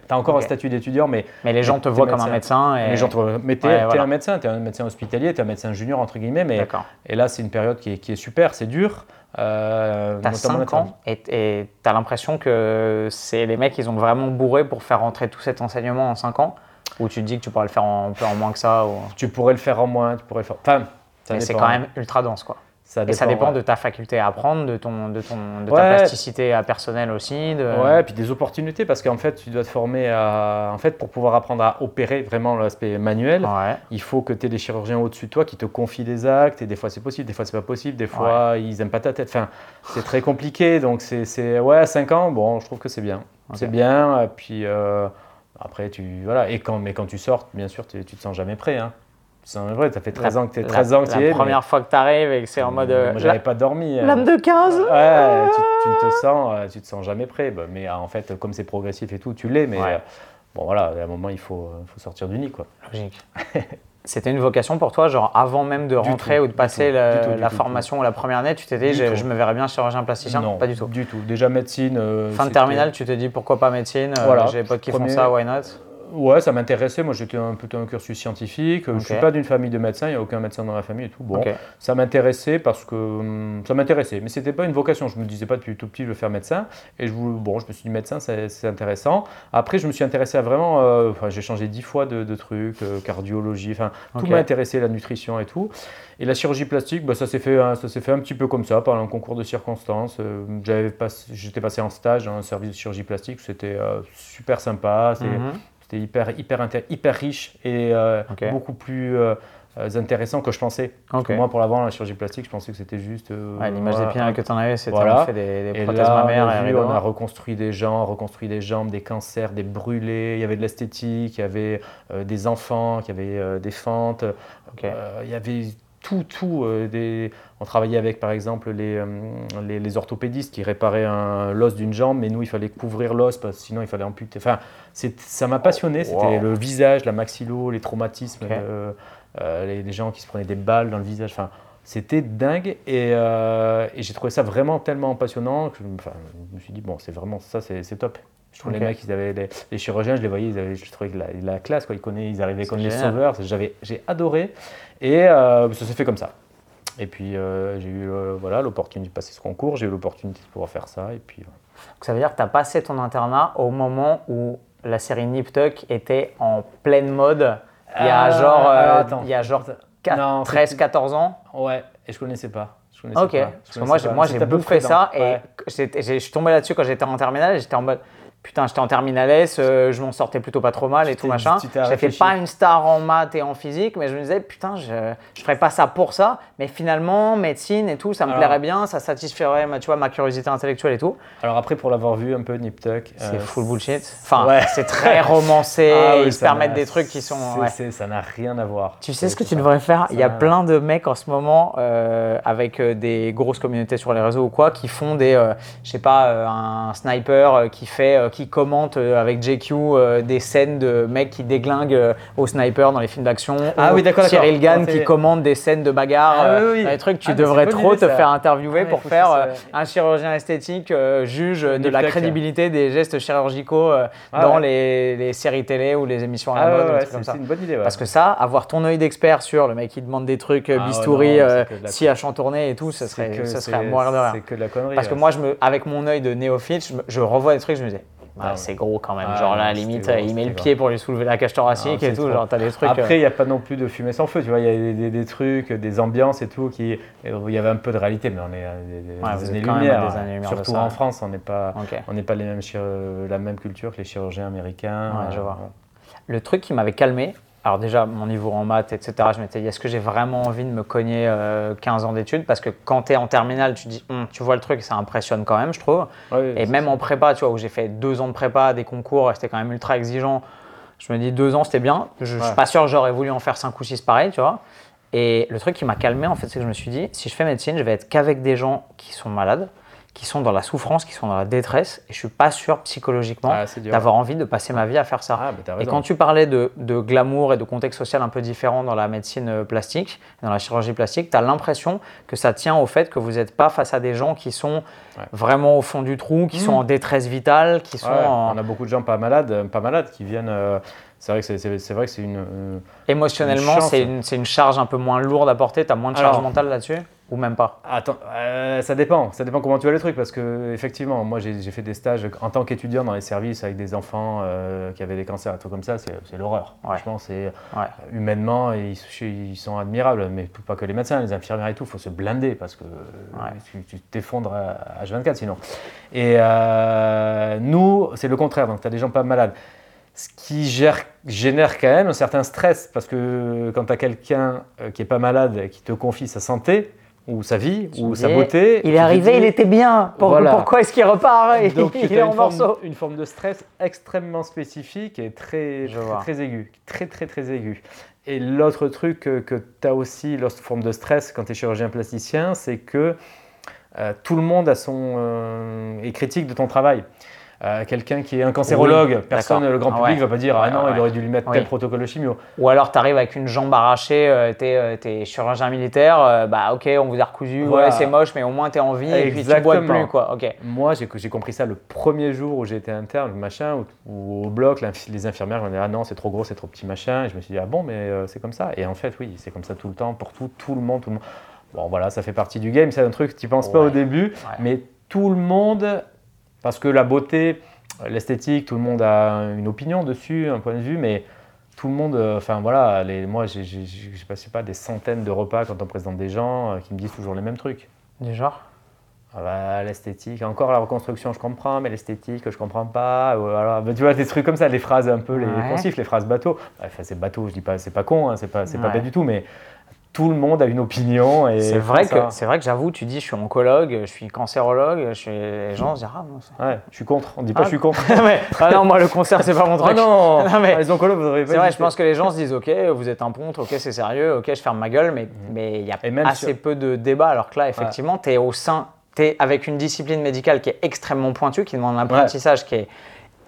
as encore Ok. un statut d'étudiant, mais Mais les gens te voient comme un médecin. Et... les gens te Mais tu es, Ouais, voilà. un médecin, tu es un médecin hospitalier, tu es un médecin junior, entre guillemets, mais et là, c'est une période qui est, qui est super, c'est dur. Euh, T'as notamment 5 l'interne. ans et tu as l'impression que c'est les mecs, ils ont vraiment bourré pour faire rentrer tout cet enseignement en 5 ans? Ou tu te dis que tu pourrais le faire en, un peu en moins que ça ou... Tu pourrais le faire en moins, tu pourrais le faire. Enfin, Mais c'est quand même ultra dense quoi. Ça Et ça dépend ouais. de ta faculté à apprendre, de, ton, de, ton, de Ouais. ta plasticité personnelle aussi. De... Ouais, puis des opportunités parce qu'en fait, tu dois te former à. En fait, pour pouvoir apprendre à opérer vraiment l'aspect manuel, Ouais. il faut que tu aies des chirurgiens au-dessus de toi qui te confient des actes, et des fois c'est possible, des fois c'est pas possible, des fois ils aiment pas ta tête. Enfin, c'est très compliqué, donc c'est. Ouais, à 5 ans, bon, je trouve que c'est bien. C'est bien, et puis. euh, Après, tu, voilà. Et quand, mais quand tu sors, bien sûr, tu, tu te sens jamais prêt. Hein. C'est vrai, ça fait 13 ans que tu es 13 la, ans que tu y es. La première fois que tu arrives et que c'est en mode. Moi, j'avais pas dormi. euh. Lame de 15 Ouais, tu, tu ne te sens, euh, tu te sens jamais prêt. Bah, mais euh, en fait, comme c'est progressif et tout, tu l'es. Mais Ouais. euh, bon, voilà, à un moment, il faut, euh, faut sortir du nid, quoi. Logique. C'était une vocation pour toi, genre avant même de rentrer tout, ou de passer tout, la, du tout, du la tout, formation ou la première année, tu t'es dit je, me verrais bien chirurgien plasticien? Non, Pas du tout. Du tout. Déjà médecine. euh, Fin de terminale, tu t'es dit pourquoi pas médecine euh, Voilà. J'ai des potes qui font ça, why not? Ouais, ça m'intéressait. Moi, j'étais un plutôt un cursus scientifique. Je Ok. suis pas d'une famille de médecins. Il n'y a aucun médecin dans la famille et tout. Bon, ça m'intéressait parce que hum, ça m'intéressait, mais c'était pas une vocation. Je me disais pas depuis tout petit je veux faire médecin. Et je bon, je me suis dit médecin, c'est intéressant. Après, je me suis intéressé à vraiment. euh, Enfin, j'ai changé dix fois de, de trucs, euh, cardiologie. Enfin, tout m'a intéressé, la nutrition et tout. Et la chirurgie plastique, bah, ça s'est fait, hein, ça s'est fait un petit peu comme ça, par un concours de circonstances. Euh, j'avais pas- j'étais passé en stage dans un service de chirurgie plastique. C'était super sympa. c'est-. C'était hyper, hyper, hyper riche et euh, beaucoup plus euh, euh, intéressant que je pensais. Moi, pour l'avoir, la chirurgie plastique, je pensais que c'était juste. euh, Ouais, L'image voilà, d'épinal que tu en avais, c'était Voilà. fait des, des Et prothèses là, mammaires on et a, on reconstruit des gens, reconstruit des jambes, des cancers, des brûlés, il y avait de l'esthétique, il y avait euh, des enfants, il y avait euh, des fentes, il y avait tout, tout. euh, des... On travaillait avec, par exemple, les, euh, les, les orthopédistes qui réparaient un- l'os d'une jambe, mais nous, il fallait couvrir l'os, parce que sinon, il fallait amputer. Enfin, c'est- ça m'a passionné. C'était Wow. le visage, la maxillo, les traumatismes, euh, les, les gens qui se prenaient des balles dans le visage. Enfin, c'était dingue et, et j'ai trouvé ça vraiment tellement passionnant que je, me- enfin, je me suis dit, bon, c'est vraiment ça, c'est c'est top. Je trouve les mecs, ils avaient les, les chirurgiens, je les voyais, ils avaient, je trouvais que la, la classe, quoi, ils, connaissaient, ils arrivaient comme les sauveurs, j'avais- j'ai adoré. Et euh, ça s'est fait comme ça. Et puis euh, j'ai eu euh, voilà l'opportunité de passer ce concours, j'ai eu l'opportunité de pouvoir faire ça. Et puis Donc, ça veut dire que tu as passé ton internat au moment où la série Nip Tuck était en pleine mode. Il y a genre, il y a genre Non, 13-14 ans. ouais, et je connaissais pas. Je connaissais Ok, pas, je parce que moi, moi j'ai C'était à peu bouffé près ça dans- et ouais. je suis tombé là-dessus quand j'étais en terminale et j'étais en mode putain, j'étais en terminale S, euh, je m'en sortais plutôt pas trop mal et tout machin. J'ai fait pas une star en maths et en physique, mais je me disais putain, je, je ferais pas ça pour ça, mais finalement, médecine et tout, ça me Alors- plairait bien, ça satisferait ma, tu vois, ma curiosité intellectuelle et tout. Alors après, pour l'avoir vu un peu, Nip Tuck, C'est euh, full bullshit. Enfin, ouais. c'est très romancé, Ah oui, ils se permettent des trucs qui sont. c'est- ouais. c'est- ça n'a rien à voir. Tu sais ce que C'est tu devrais faire? Il y a plein de mecs en ce moment euh, avec des grosses communautés sur les réseaux ou quoi qui font des, je sais pas, un sniper qui fait, qui commente euh, avec JQ euh, des scènes de mecs qui déglinguent euh, au sniper dans les films d'action. Ah ou oui, d'accord, Cyril. Gann Quand qui commente des scènes de bagarre, Ah oui, oui. dans les trucs. Tu Ah, devrais trop idée, te faire interviewer pour faire un chirurgien esthétique juge de la crédibilité des gestes chirurgicaux Ah dans ouais. les, les séries télé ou les émissions à la Ah mode, ouais, des c'est une bonne idée. ouais. Parce que ça, avoir ton œil d'expert sur le mec qui demande des trucs Ah bistouri, si à chantourner et tout, ça serait, ça serait à mourir de rire. C'est que de la connerie. Parce que moi, je me, avec mon œil de néophyte, je, revois des trucs, je me disais, Ah ouais, ouais. c'est gros quand même. Ah genre là, à la limite, gros, il met le pied pour lui soulever la cage thoracique Ah, et tout. trop. Genre, t'as des trucs. Après, euh, il n'y a pas non plus de fumée sans feu, tu vois, il y a des, des- des trucs, des ambiances et tout, qui, il y avait un peu de réalité, mais on est à des, des années-lumière. Surtout en France, on n'est pas, on n'est pas les mêmes la même culture que les chirurgiens américains. Ouais, je euh, vois. Le truc qui m'avait calmé, alors déjà, mon niveau en maths, etc., je m'étais dit, est-ce que j'ai vraiment envie de me cogner euh, 15 ans d'études? Parce que quand tu es en terminale, tu dis, Hum, tu vois le truc, ça impressionne quand même, je trouve. Ouais, Et même en prépa, tu vois, où j'ai fait deux ans de prépa, des concours, c'était quand même ultra exigeant. Je me dis deux ans, c'était bien. Je, je suis pas sûr que j'aurais voulu en faire cinq ou six pareil, tu vois. Et le truc qui m'a calmé, en fait, c'est que je me suis dit, si je fais médecine, je vais être qu'avec des gens qui sont malades, qui sont dans la souffrance, qui sont dans la détresse, et je suis pas sûr psychologiquement Ah, d'avoir envie de passer ma vie à faire ça. Ah, Et quand tu parlais de, de glamour et de contexte social un peu différent dans la médecine euh, plastique, dans la chirurgie plastique, tu as l'impression que ça tient au fait que vous n'êtes pas face à des gens qui sont Ouais. vraiment au fond du trou, qui sont en détresse vitale, qui sont Ouais, en- On a beaucoup de gens pas malades, euh, pas malades qui viennent. euh, c'est vrai que c'est- vrai que c'est une. euh, émotionnellement, c'est une, une charge un peu moins lourde à porter. Tu as moins de charge Alors- mentale là-dessus? Ou même pas Attends, euh, ça dépend. Ça dépend comment tu vois le truc parce que effectivement, moi j'ai fait des stages en tant qu'étudiant dans les services avec des enfants euh, qui avaient des cancers, et tout comme ça, c'est l'horreur. Ouais. Franchement, c'est Ouais. humainement ils, ils sont admirables, mais pas que les médecins, les infirmières et tout, faut se blinder parce que tu- tu t'effondres à H24 sinon. Et euh, nous, c'est le contraire. Donc tu as des gens pas malades. Ce qui gère- génère quand même un certain stress parce que quand tu as quelqu'un euh, qui est pas malade et qui te confie sa santé, ou sa vie, Tu ou sa beauté. Il est arrivé, dis- il était bien. Pour- Voilà. Pourquoi est-ce qu'il repart Il, Donc, est en morceaux. une forme de stress extrêmement spécifique et très, très, très aiguë. Très, très, très aiguë. Et l'autre truc que, que tu as aussi, l'autre forme de stress quand tu es chirurgien plasticien, c'est que euh, tout le monde a son, euh, est critique de ton travail. Euh, Quelqu'un qui est un cancérologue, Oui, personne, le grand Ah public ouais. va pas dire Ah non, ouais, il aurait dû lui mettre Oui. tel protocole de chimio. Ou alors tu arrives avec une jambe arrachée, euh, t'es euh, t'es chirurgien militaire, euh, bah ok, on vous a recousu, Voilà. ouais, c'est moche, mais au moins t'es en vie et puis tu Exactement. plus, quoi. Ok. Moi, j'ai compris ça le premier jour où été interne, machin, où au bloc, les infirmières m'ont dit Ah non, c'est trop gros, c'est trop petit, machin. Et je me suis dit Ah bon, mais euh, c'est comme ça. Et en fait, oui, c'est comme ça tout le temps, pour tout, tout le monde, tout le monde. Bon, voilà, ça fait partie du game, c'est un truc, tu penses pas au début, mais tout le monde, parce que la beauté, l'esthétique, tout le monde a une opinion dessus, un point de vue, mais tout le monde, euh, enfin voilà, les, moi j'ai passé pas des centaines de repas quand on présente des gens euh, qui me disent toujours les mêmes trucs. Du genre Ah bah, l'esthétique, encore la reconstruction, je comprends, mais l'esthétique, je comprends pas. Alors, bah, tu vois, des trucs comme ça, les phrases un peu, les Ouais. les phrases bateau. Enfin, c'est bateau, je dis pas, c'est pas con, hein, c'est pas, c'est pas Ouais. bête du tout, mais tout le monde a une opinion. et C'est vrai, que, c'est vrai que j'avoue, tu dis je suis oncologue, je suis cancérologue, je suis... les gens se disent Ah, c'est- Ouais, je suis contre. On dit pas Ah. je suis contre. Mais- ah non, moi le concert c'est pas mon truc. non, Non, mais- Ah, Les oncologues, vous auriez pas C'est vrai, je pense que les gens se disent ok, vous êtes un ponte, ok, c'est sérieux, ok, je ferme ma gueule, mais mais il y a même assez sur- peu de débats. Alors que là, effectivement, tu es au sein, tu es avec une discipline médicale qui est extrêmement pointue, qui demande un apprentissage qui est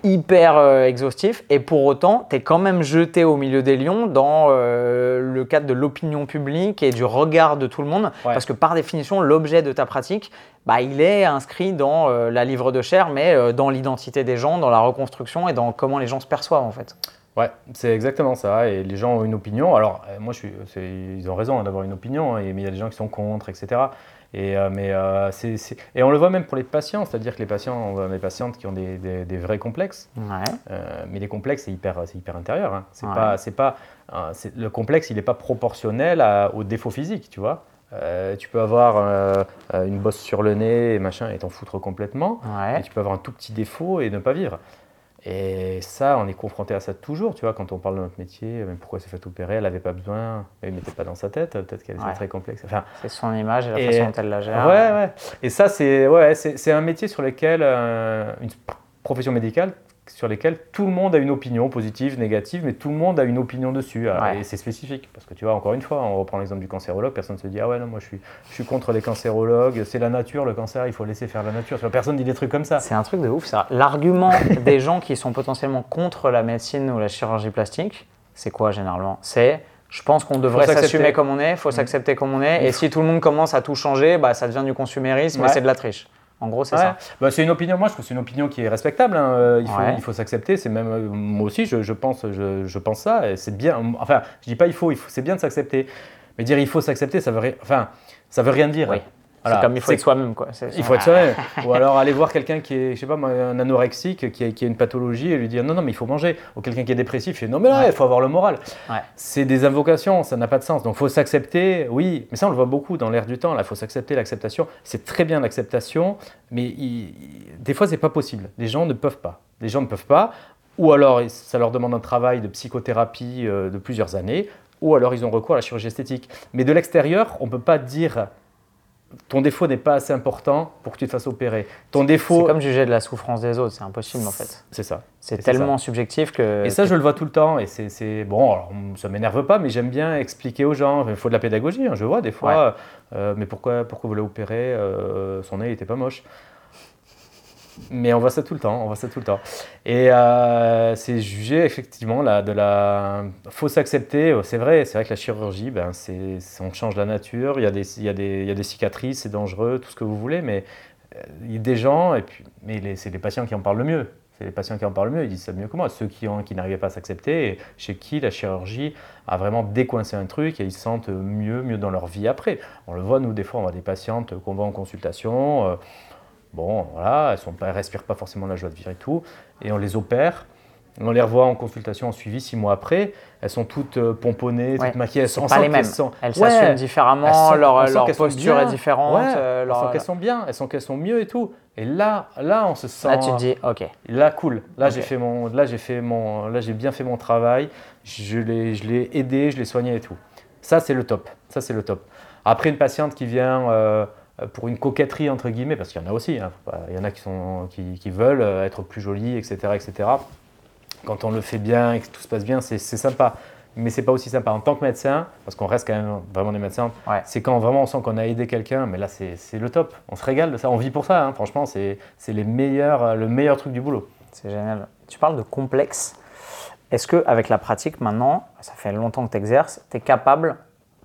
hyper euh, exhaustif, et pour autant, tu es quand même jeté au milieu des lions dans euh, le cadre de l'opinion publique et du regard de tout le monde, Ouais. parce que par définition, l'objet de ta pratique, bah, il est inscrit dans euh, la livre de chair, mais dans l'identité des gens, dans la reconstruction et dans comment les gens se perçoivent en fait. Ouais, c'est exactement ça. Et les gens ont une opinion. Alors, moi, je suis, ils ont raison hein, d'avoir une opinion, hein, et- mais il y a des gens qui sont contre, etc. Et, euh, mais, euh, et on le voit même pour les patients, c'est-à-dire que les patients, on voit des patientes qui ont des, des- des vrais complexes. Ouais. Euh, mais les complexes, c'est hyper, hyper intérieur. hein. C'est Ouais. pas, c'est pas, euh, le complexe, il n'est pas proportionnel à- au défaut physique, tu vois. Tu peux avoir une bosse sur le nez et machin et t'en foutre complètement. Ouais. Et tu peux avoir un tout petit défaut et ne pas vivre. Et ça, on est confronté à ça toujours, tu vois, quand on parle de notre métier, mais pourquoi s'est fait opérer, elle n'avait pas besoin, elle ne mettait pas dans sa tête, peut-être qu'elle était Ouais. très complexe. Enfin, C'est son image et la Et- façon dont elle la gère. ouais, ouais. Et ça, c'est ouais, c'est un métier sur lequel, euh, une pr- profession médicale sur lesquelles tout le monde a une opinion positive, négative, mais tout le monde a une opinion dessus. Ouais. Et c'est spécifique, parce que tu vois, encore une fois, on reprend l'exemple du cancérologue, personne ne se dit, ah ouais, non, moi je suis, je suis contre les cancérologues, c'est la nature, le cancer, il faut laisser faire la nature. Personne dit des trucs comme ça. C'est un truc de ouf, ça. L'argument des gens qui sont potentiellement contre la médecine ou la chirurgie plastique, c'est quoi généralement? C'est je pense qu'on devrait s'assumer comme on est, faut Mm. s'accepter comme on est, et si tout le monde commence à tout changer, bah, ça devient du consumérisme et c'est de la triche. En gros, c'est Ouais. ça. Bah, c'est une opinion, moi je trouve que c'est une opinion qui est respectable. hein. Euh, il faut, Ouais. il faut s'accepter. C'est même euh, moi aussi, je, je pense, je, je pense ça. Et c'est bien. Enfin, je dis pas il faut, il faut c'est bien de s'accepter. Mais dire il faut s'accepter, ça veut. Enfin, ça veut rien dire. Oui. Voilà. Comme il faut être soi-même. quoi. Il faut être soi-même. Ou alors aller voir quelqu'un qui est, je sais pas, un anorexique, qui a, qui a une pathologie et lui dire non, non, mais il faut manger. Ou quelqu'un qui est dépressif, il fait non, mais là, il faut avoir le moral. Ouais. C'est des invocations, ça n'a pas de sens. Donc il faut s'accepter, oui, mais ça on le voit beaucoup dans l'air du temps. Là, il faut s'accepter l'acceptation. C'est très bien l'acceptation, mais il- des fois, c'est pas possible. Les gens ne peuvent pas. Les gens ne peuvent pas. Ou alors, ça leur demande un travail de psychothérapie euh, de plusieurs années. Ou alors, ils ont recours à la chirurgie esthétique. Mais de l'extérieur, on ne peut pas dire ton défaut n'est pas assez important pour que tu te fasses opérer. Ton défaut, C'est comme juger de la souffrance des autres, c'est impossible en fait. c'est ça. C'est tellement subjectif que. Et ça, je le vois tout le temps. Et c'est, c'est- bon, alors, ça m'énerve pas, mais j'aime bien expliquer aux gens. Il faut de la pédagogie. hein, je vois des fois. euh, mais pourquoi, pourquoi vous l'avez opéré euh, Son nez n'était pas moche. Mais on voit ça tout le temps. On voit ça tout le temps. Et euh, c'est juger effectivement là, de la. Faut s'accepter. C'est vrai. C'est vrai que la chirurgie, ben, c'est, on change la nature. Il y a des, il y a des, il y a des cicatrices. C'est dangereux, tout ce que vous voulez. Mais euh, il y a des gens. Et puis, mais c'est les patients qui en parlent le mieux. C'est les patients qui en parlent le mieux, ils disent ça mieux que moi. Ceux qui, ont, qui n'arrivaient pas à s'accepter, chez qui la chirurgie a vraiment décoincé un truc et ils se sentent mieux, mieux dans leur vie après. On le voit, nous, des fois, on voit des patientes qu'on voit en consultation. euh, bon, voilà, elles ne respirent pas forcément la joie de vivre et tout. Et on les opère. On les revoit en consultation, en suivi, six mois après. Elles sont toutes euh, pomponnées, Ouais, toutes maquillées. Elles sont- on pas les mêmes. sont- Elles Ouais, s'assument elles différemment, sont- leur, sont posture est différente. Ouais, euh, elles sont qu'elles sont bien, elles sont qu'elles sont mieux et tout. Et là, là, on se sent. Là, tu te dis, ok. Là, cool. Là, j'ai fait mon, là, j'ai fait mon, là, j'ai bien fait mon travail. Je l'ai, je l'ai aidé, je l'ai soigné et tout. Ça, c'est le top. Ça, c'est le top. Après, une patiente qui vient euh, pour une coquetterie, entre guillemets, parce qu'il y en a aussi, hein, il y en a qui, sont, qui, qui veulent euh, être plus jolies, etc., etc. Quand on le fait bien et que tout se passe bien, c'est sympa. Mais c'est pas aussi sympa en tant que médecin, parce qu'on reste quand même vraiment des médecins. Ouais. C'est quand vraiment on sent qu'on a aidé quelqu'un, mais là c'est le top. On se régale de ça, on vit pour ça. hein. Franchement, c'est c'est les meilleurs, euh, le meilleur truc du boulot. C'est génial. Tu parles de complexe. Est-ce que avec la pratique maintenant, ça fait longtemps que tu exerces, tu es capable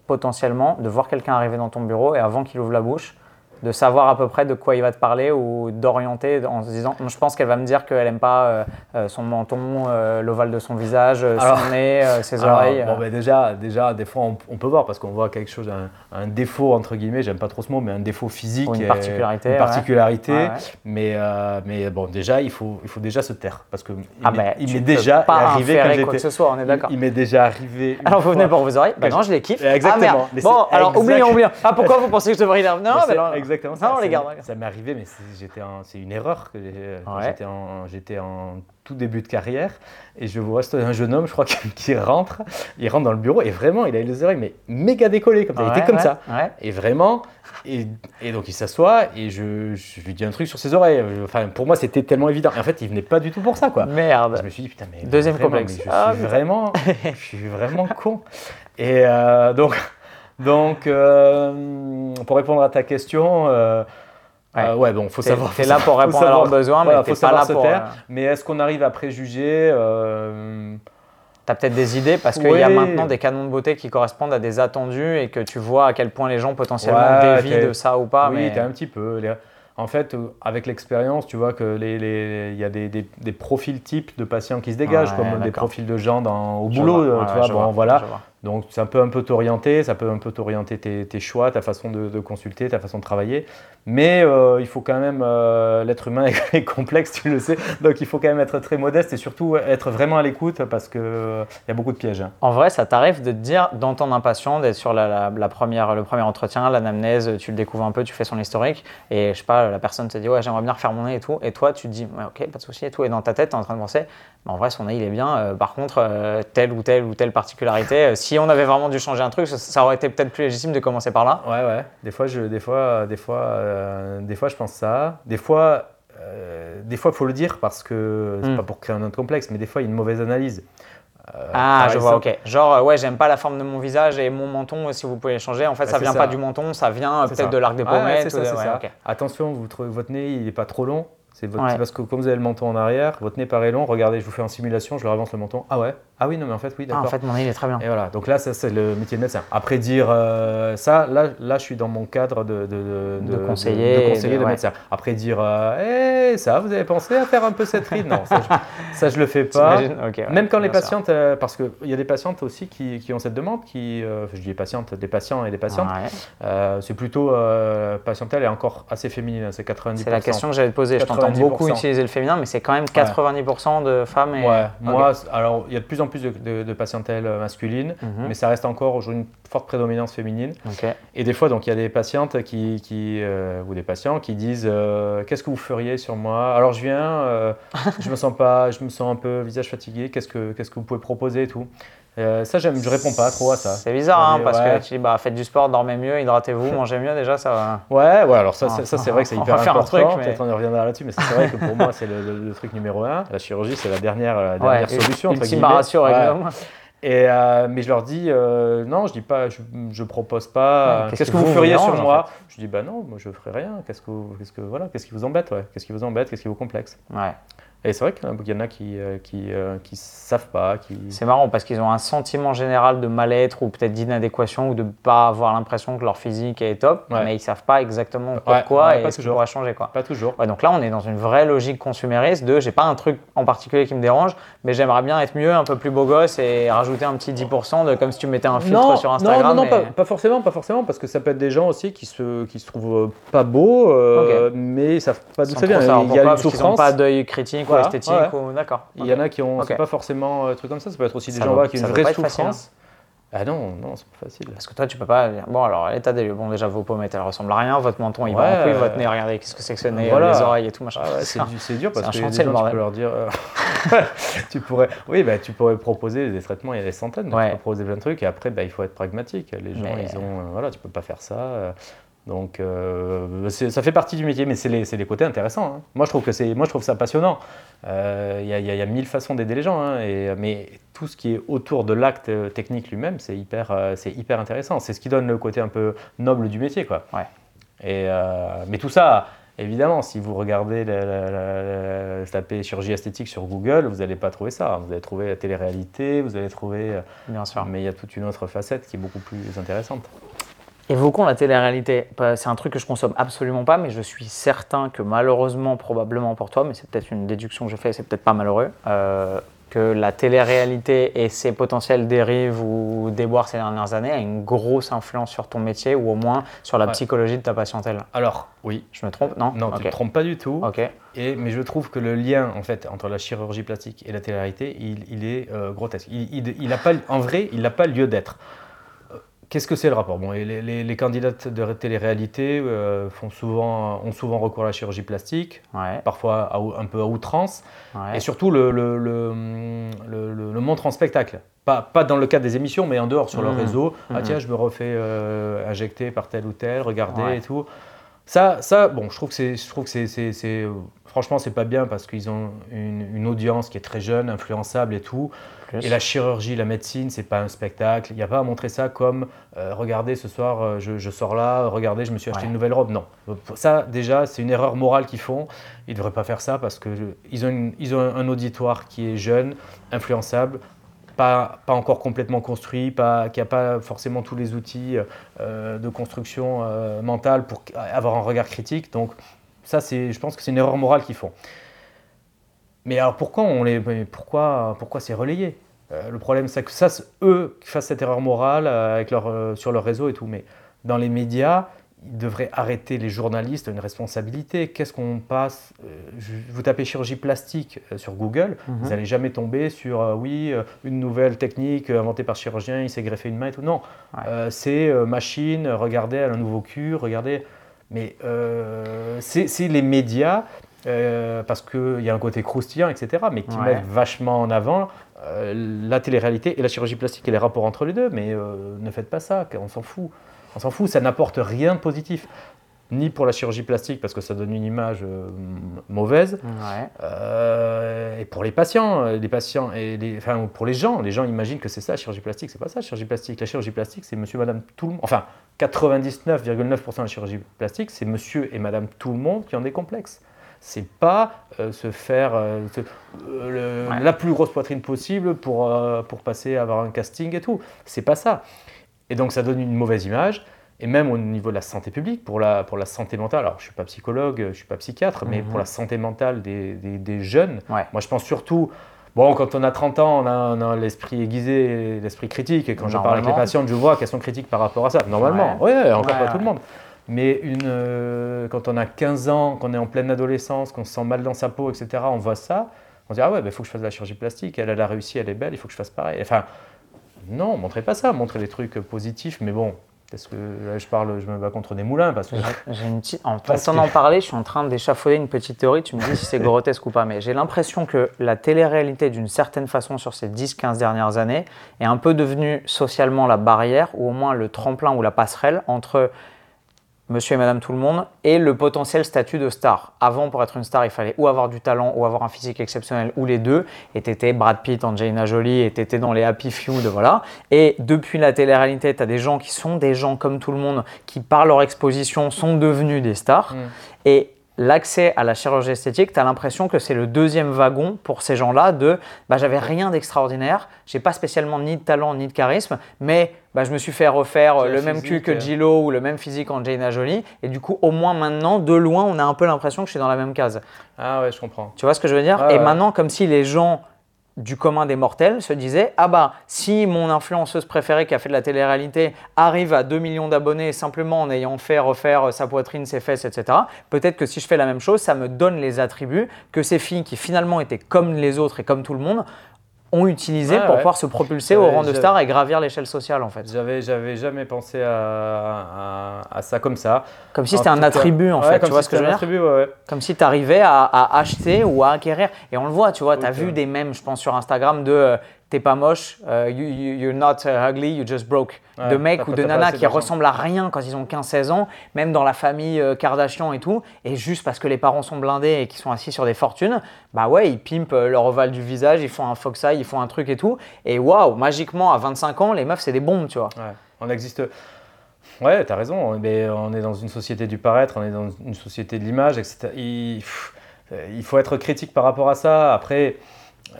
potentiellement de voir quelqu'un arriver dans ton bureau et avant qu'il ouvre la bouche, de savoir à peu près de quoi il va te parler ou d'orienter en se disant je pense qu'elle va me dire qu'elle aime pas euh, euh, son menton, euh, l'ovale de son visage, euh, Alors- son nez, euh, ses Alors, oreilles. bon, ben déjà, déjà, des fois, on, on peut voir parce qu'on voit quelque chose, un, un défaut entre guillemets. J'aime pas trop ce mot, mais un défaut physique, Ou une et- particularité, une particularité. Ouais. Mais, mais bon, déjà, il faut, il faut déjà se taire parce que Ah il ben, m'est- il m'est déjà pas arrivé quand j'étais. quoi que ce soit, on est il- d'accord. Il, m'est déjà arrivé. Alors vous venez pour vos oreilles que non, je- les kiffe. Exactement. Ah merde. Mais Bon, alors oublions, oublions. Ah pourquoi vous pensez que je devrais dire Non, Mais non. exactement ça. Non, Ça les gars. m'est- Ça m'est arrivé, mais c'est- j'étais en- c'est une erreur que Ouais. j'étais en, tout début de carrière et je vois un jeune homme, je crois, qui, rentre, il rentre dans le bureau et vraiment, il a les oreilles mais méga décollées comme ça, il Ouais, était comme ouais, ça. Et vraiment, et, et donc il s'assoit et je, je lui dis un truc sur ses oreilles. Enfin, pour moi, c'était tellement évident. Et en fait, il venait pas du tout pour ça, quoi. Merde. Je me suis dit, putain, mais. Deuxième vraiment, complexe. mais Je Ah, suis vraiment, je suis vraiment con. Et euh, donc, donc euh, pour répondre à ta question, euh, Ouais. euh, ouais, bon, faut T'es savoir. t'es là pour répondre à leurs besoins, voilà, mais t'es faut pas là se pour. taire. euh, Mais est-ce qu'on arrive à préjuger T'as peut-être des idées parce qu'il y a maintenant des canons de beauté qui correspondent à des attendus et que tu vois à quel point les gens potentiellement Ouais, dévient t'es- de ça ou pas. oui, mais... t'as un petit peu. Les- En fait, avec l'expérience, tu vois que les, les- y a des, des- des profils types de patients qui se dégagent, Ouais, comme des profils de gens dans, au Je boulot, vois, tu vois. Bon, voilà. Donc ça peut un peu t'orienter, ça peut un peu t'orienter tes, choix, ta façon de, consulter, ta façon de travailler. Mais euh, il faut quand même, euh, l'être humain est, complexe, tu le sais. Donc il faut quand même être très modeste et surtout être vraiment à l'écoute parce qu'il y a beaucoup de pièges. hein. En vrai, ça t'arrive de te dire, d'entendre un patient, d'être sur la, première, le premier entretien, l'anamnèse, tu le découvres un peu, tu fais son historique, et je sais pas, la personne te dit, ouais, j'aimerais bien refaire mon nez et tout, et toi, tu te dis, ok, pas de souci et tout, et dans ta tête, tu es en train de penser, mais en vrai, son nez, il est bien, euh, par contre, euh, telle ou telle ou telle particularité, euh, si on avait vraiment dû changer un truc, ça, ça aurait été peut-être plus légitime de commencer par là. Ouais, ouais. Des fois, je, des fois, des fois, euh, des fois, je pense ça. Des fois, euh, des fois, faut le dire parce que c'est Hmm. pas pour créer un autre complexe, mais des fois, il y a une mauvaise analyse. Euh, Ah, je vois, ok. Genre, euh, ouais, j'aime pas la forme de mon visage et mon menton, si vous pouvez les changer. En fait, Bah, ça vient ça. pas du menton, ça vient euh, peut-être de l'arc des Ouais, ouais, pommettes. c'est ouais, ça. ok. Attention, vous trouvez votre nez, il n'est pas trop long. Ouais. c'est parce que comme vous avez le menton en arrière, votre nez paraît long. Regardez, je vous fais en simulation, je leur avance le menton. Ah ouais? Ah oui, non, mais en fait, oui, Ah, d'accord. en fait, mon nez, il est très bien. Et voilà, donc là, ça, c'est le métier de médecin. Après dire euh, ça, là, là, je suis dans mon cadre de, de, De conseiller de, et conseiller de- ouais. médecin. Après dire, euh, Eh, ça, vous avez pensé à faire un peu cette ride? Non, ça, je, ça, je le fais pas. Ouais, Même quand les patientes, euh, parce qu'il y a des patientes aussi qui, qui ont cette demande, qui, euh, je dis patientes, des patients et des patientes, Ouais. c'est plutôt patientèle est encore assez féminine, hein, c'est 90%. C'est la question que j'allais te poser. Je t'entends 90%. beaucoup utiliser le féminin, mais c'est quand même 90% de femmes. Et... Ouais, moi, alors il y a de plus en plus de, de, de patientèle euh, masculine, Mhm. mais ça reste encore aujourd'hui une forte prédominance féminine. Et des fois, donc, il y a des patientes qui, qui, euh, ou des patients qui disent euh, Qu'est-ce que vous feriez sur moi? Alors, je viens, je me sens pas, je me sens un peu visage fatigué. Qu'est-ce que, qu'est-ce que vous pouvez proposer et tout Euh, Ça, j'aime, je réponds pas trop à ça. C'est bizarre, hein, Ouais. parce que tu dis, bah, faites du sport, dormez mieux, hydratez-vous, mangez mieux, déjà, ça va. Ouais, ouais. Alors ça, Ah, ça, ça, c'est vrai que c'est on hyper va faire un important. truc, mais- Peut-être on y reviendra là-dessus, mais c'est vrai que pour moi, c'est le, le- le truc numéro un. La chirurgie, c'est la dernière, la dernière Ouais, solution. ultime ratio, évidemment. Et euh, mais je leur dis euh, non, je dis pas, je, je propose pas. Ouais, euh, qu'est-ce que vous vous feriez sur en moi? Je dis bah non, moi je ferai rien. Qu'est-ce que, qu'est-ce que voilà, qu'est-ce qui vous embête, ouais Qu'est-ce qui vous embête? Qu'est-ce qui vous complexe? Ouais. Et c'est vrai qu'il y en a- qui euh, qui euh, qui savent pas, qui. C'est marrant parce qu'ils ont un sentiment général de mal-être ou peut-être d'inadéquation ou de ne pas avoir l'impression que leur physique est top, Ouais. mais ils savent pas exactement pourquoi ouais, et pas ce qui changer. Quoi. Pas toujours. Ouais, donc là, on est dans une vraie logique consumériste de j'ai pas un truc en particulier qui me dérange, mais j'aimerais bien être mieux, un peu plus beau gosse et rajouter un petit 10% de comme si tu mettais un filtre sur Instagram. Non, non, non, mais- pas, pas forcément, pas forcément, parce que ça peut être des gens aussi qui se, qui se trouvent euh, pas beaux, euh, mais ils savent pas d'où ça vient. Il y a une n'ont pas d'œil critique Ou esthétique. ouais. Ou... D'accord. Il y en a qui ont, Ok. c'est pas forcément un truc comme ça, ça peut être aussi des Ça gens qui ont une vraie souffrance. Ah non, non, c'est pas facile. Parce que toi, tu peux pas dire, bon, alors l'état des lieux, bon, déjà vos pommettes, elles ressemblent à rien, votre menton, il va Ouais, en couille, euh, votre nez, regardez, qu'est-ce que c'est que ce nez, voilà. les oreilles et tout, machin. Ah ouais, c'est du- c'est dur parce C'est un que des gens, tu peux leur dire. euh, tu pourrais, oui, bah, tu pourrais proposer des traitements, il y a des centaines, Ouais. tu peux proposer plein de trucs et après, bah, il faut être pragmatique. Les gens, Mais- ils ont. euh, voilà, tu peux pas faire ça. Euh, donc, euh, ça fait partie du métier, mais c'est les, les côtés intéressants. hein. Moi, je trouve que c'est, moi, je trouve ça passionnant. Euh, Il y, a- il y a- il y a mille façons d'aider les gens, hein, et, mais tout ce qui est autour de l'acte euh, technique lui-même, c'est hyper, euh, c'est hyper intéressant. C'est ce qui donne le côté un peu noble du métier, quoi. Ouais. Et, euh, mais tout ça, évidemment, si vous regardez, la, la- la- la- tapez chirurgie esthétique sur Google, vous n'allez pas trouver ça. Vous allez trouver la télé-réalité, vous allez trouver. euh, Bien sûr. Mais il y a toute une autre facette qui est beaucoup plus intéressante. Évoquons la télé-réalité. C'est un truc que je consomme absolument pas, mais je suis certain que malheureusement, probablement pour toi, mais c'est peut-être une déduction que j'ai faite, c'est peut-être pas malheureux, euh, que la télé-réalité et ses potentielles dérives ou déboires ces dernières années a une grosse influence sur ton métier ou au moins sur la Ouais. psychologie de ta patientèle. Alors, oui. Je me trompe? Non? Non, tu Ok. ne te trompes pas du tout. Ok. Et, mais je trouve que le lien en fait entre la chirurgie plastique et la télé-réalité, il, il est euh, grotesque. Il, il- il a pas, en vrai, il n'a pas lieu d'être. Qu'est-ce que c'est le rapport? Bon, les, les, les candidates de télé-réalité euh, font souvent, ont souvent recours à la chirurgie plastique, Ouais. parfois à un peu à outrance, ouais. et surtout le, le, montrent en spectacle. Pas, pas dans le cadre des émissions, mais en dehors sur leur Mhm. réseau. Ah Mhm. tiens, je me refais euh, injecter par tel ou tel, regardez Ouais. et tout. Ça, ça, bon, je trouve que c'est, je trouve que c'est, c'est- c'est- euh, franchement, c'est pas bien parce qu'ils ont une, une audience qui est très jeune, influençable et tout. Plus. Et la chirurgie, la médecine, c'est pas un spectacle. Il n'y a pas à montrer ça comme, euh, regardez, ce soir, euh, je, je sors là, regardez, je me suis acheté Ouais. une nouvelle robe. Non, ça, déjà, c'est une erreur morale qu'ils font. Ils ne devraient pas faire ça parce qu'ils ont, une- ils ont un auditoire qui est jeune, influençable, pas, encore complètement construit, pas, qui n'a pas forcément tous les outils euh, de construction euh, mentale pour avoir un regard critique. Donc, ça, je pense que c'est une erreur morale qu'ils font. Mais alors pourquoi on les, pourquoi, pourquoi c'est relayé? Euh, Le problème, c'est que ça, eux qui fassent cette erreur morale avec leur, sur leur réseau et tout. Mais dans les médias, ils devraient arrêter les journalistes une responsabilité. Qu'est-ce qu'on passe euh, Vous tapez chirurgie plastique euh, sur Google, Mhm. vous n'allez jamais tomber sur euh, oui une nouvelle technique inventée par chirurgien, il s'est greffé une main et tout. Non, Ouais. Euh, c'est euh, machine. Regardez elle a un nouveau cul. Regardez. Mais c'est les médias parce qu'il y a un côté croustillant, etc., mais qui Ouais. mettent vachement en avant la télé-réalité et la chirurgie plastique et les rapports entre les deux. Mais ne faites pas ça, on s'en fout. On s'en fout, ça n'apporte rien de positif. Ni pour la chirurgie plastique, parce que ça donne une image euh, mauvaise, Ouais. euh, et pour les patients, euh, les patients et les, enfin pour les gens, les gens imaginent que c'est ça la chirurgie plastique. C'est pas ça la chirurgie plastique. La chirurgie plastique, c'est Monsieur, Madame, tout le monde. Enfin, 99,9% de la chirurgie plastique, c'est Monsieur et Madame tout le monde qui ont des complexes. C'est pas euh, se faire se- le- Ouais. la plus grosse poitrine possible pour pour passer à avoir un casting et tout. C'est pas ça. Et donc ça donne une mauvaise image. Et même au niveau de la santé publique, pour la, pour la santé mentale, alors je ne suis pas psychologue, je ne suis pas psychiatre, mais Mhm. pour la santé mentale des, des- des jeunes, Ouais. moi je pense surtout, bon, quand on a 30 ans, on a, on a l'esprit aiguisé, l'esprit critique, et quand je parle avec les patientes, je vois qu'elles sont critiques par rapport à ça. Normalement, oui, encore Ouais, pas ouais. tout le monde. Mais une, euh, quand on a 15 ans, qu'on est en pleine adolescence, qu'on se sent mal dans sa peau, etc., on voit ça, on se dit, ah ouais, il faut que je fasse de la chirurgie plastique, elle, elle a réussi, elle est belle, il faut que je fasse pareil. Enfin, non, montrez pas ça, montrez des trucs positifs, mais bon, est-ce que là, je parle, je me bats contre des moulins parce que. J'ai- une petite. En Parce parler, je suis en train d'échafauder une petite théorie. Tu me dis si c'est grotesque ou pas. Mais j'ai l'impression que la télé-réalité, d'une certaine façon, sur ces 10-15 dernières années, est un peu devenue socialement la barrière, ou au moins le tremplin ou la passerelle entre monsieur et madame tout le monde et le potentiel statut de star. Avant, pour être une star, il fallait ou avoir du talent ou avoir un physique exceptionnel, ou les deux. Et t'étais Brad Pitt, Angelina Jolie, et t'étais dans les Happy Few, de voilà. Et depuis la télé-réalité, t'as des gens qui sont des gens comme tout le monde, qui par leur exposition sont devenus des stars. Mm. Et l'accès à la chirurgie esthétique, tu as l'impression que c'est le deuxième wagon pour ces gens-là de bah, j'avais rien d'extraordinaire, j'ai pas spécialement ni de talent ni de charisme, mais bah, je me suis fait refaire J'ai le même cul que euh. Gillo ou le même physique Angelina Jolie. Et du coup, au moins maintenant, de loin, on a un peu l'impression que je suis dans la même case. Ah ouais, je comprends. Tu vois ce que je veux dire? Ouais, Et maintenant, comme si les gens du commun des mortels se disaient Ah bah, si mon influenceuse préférée qui a fait de la télé-réalité arrive à 2 millions d'abonnés simplement en ayant fait refaire sa poitrine, ses fesses, etc., peut-être que si je fais la même chose, ça me donne les attributs que ces filles qui finalement étaient comme les autres et comme tout le monde ont utilisé Ouais, pour ouais. pouvoir se propulser au rang de star et gravir l'échelle sociale en fait. J'avais, j'avais jamais pensé à, à- à ça comme ça. Comme si c'était un attribut en Ouais, fait, tu vois ce que je veux dire. Comme si tu arrivais à, à acheter ou à acquérir. Et on le voit, tu vois, tu as vu des mèmes, je pense, sur Instagram de euh, t'es pas moche, euh, you, you- you're not uh, ugly, you just broke. Ouais, de mecs ou de nanas qui ressemblent à rien quand ils ont 15-16 ans, même dans la famille euh, Kardashian et tout. Et juste parce que les parents sont blindés et qu'ils sont assis sur des fortunes, bah ouais, ils pimpent euh, leur ovale du visage, ils font un fox eye, ils font un truc et tout. Et waouh, magiquement, à 25 ans, les meufs, c'est des bombes, tu vois. Ouais, on existe. Ouais, t'as raison. Mais on est dans une société du paraître, on est dans une société de l'image, etc. Il faut être critique par rapport à ça. Après,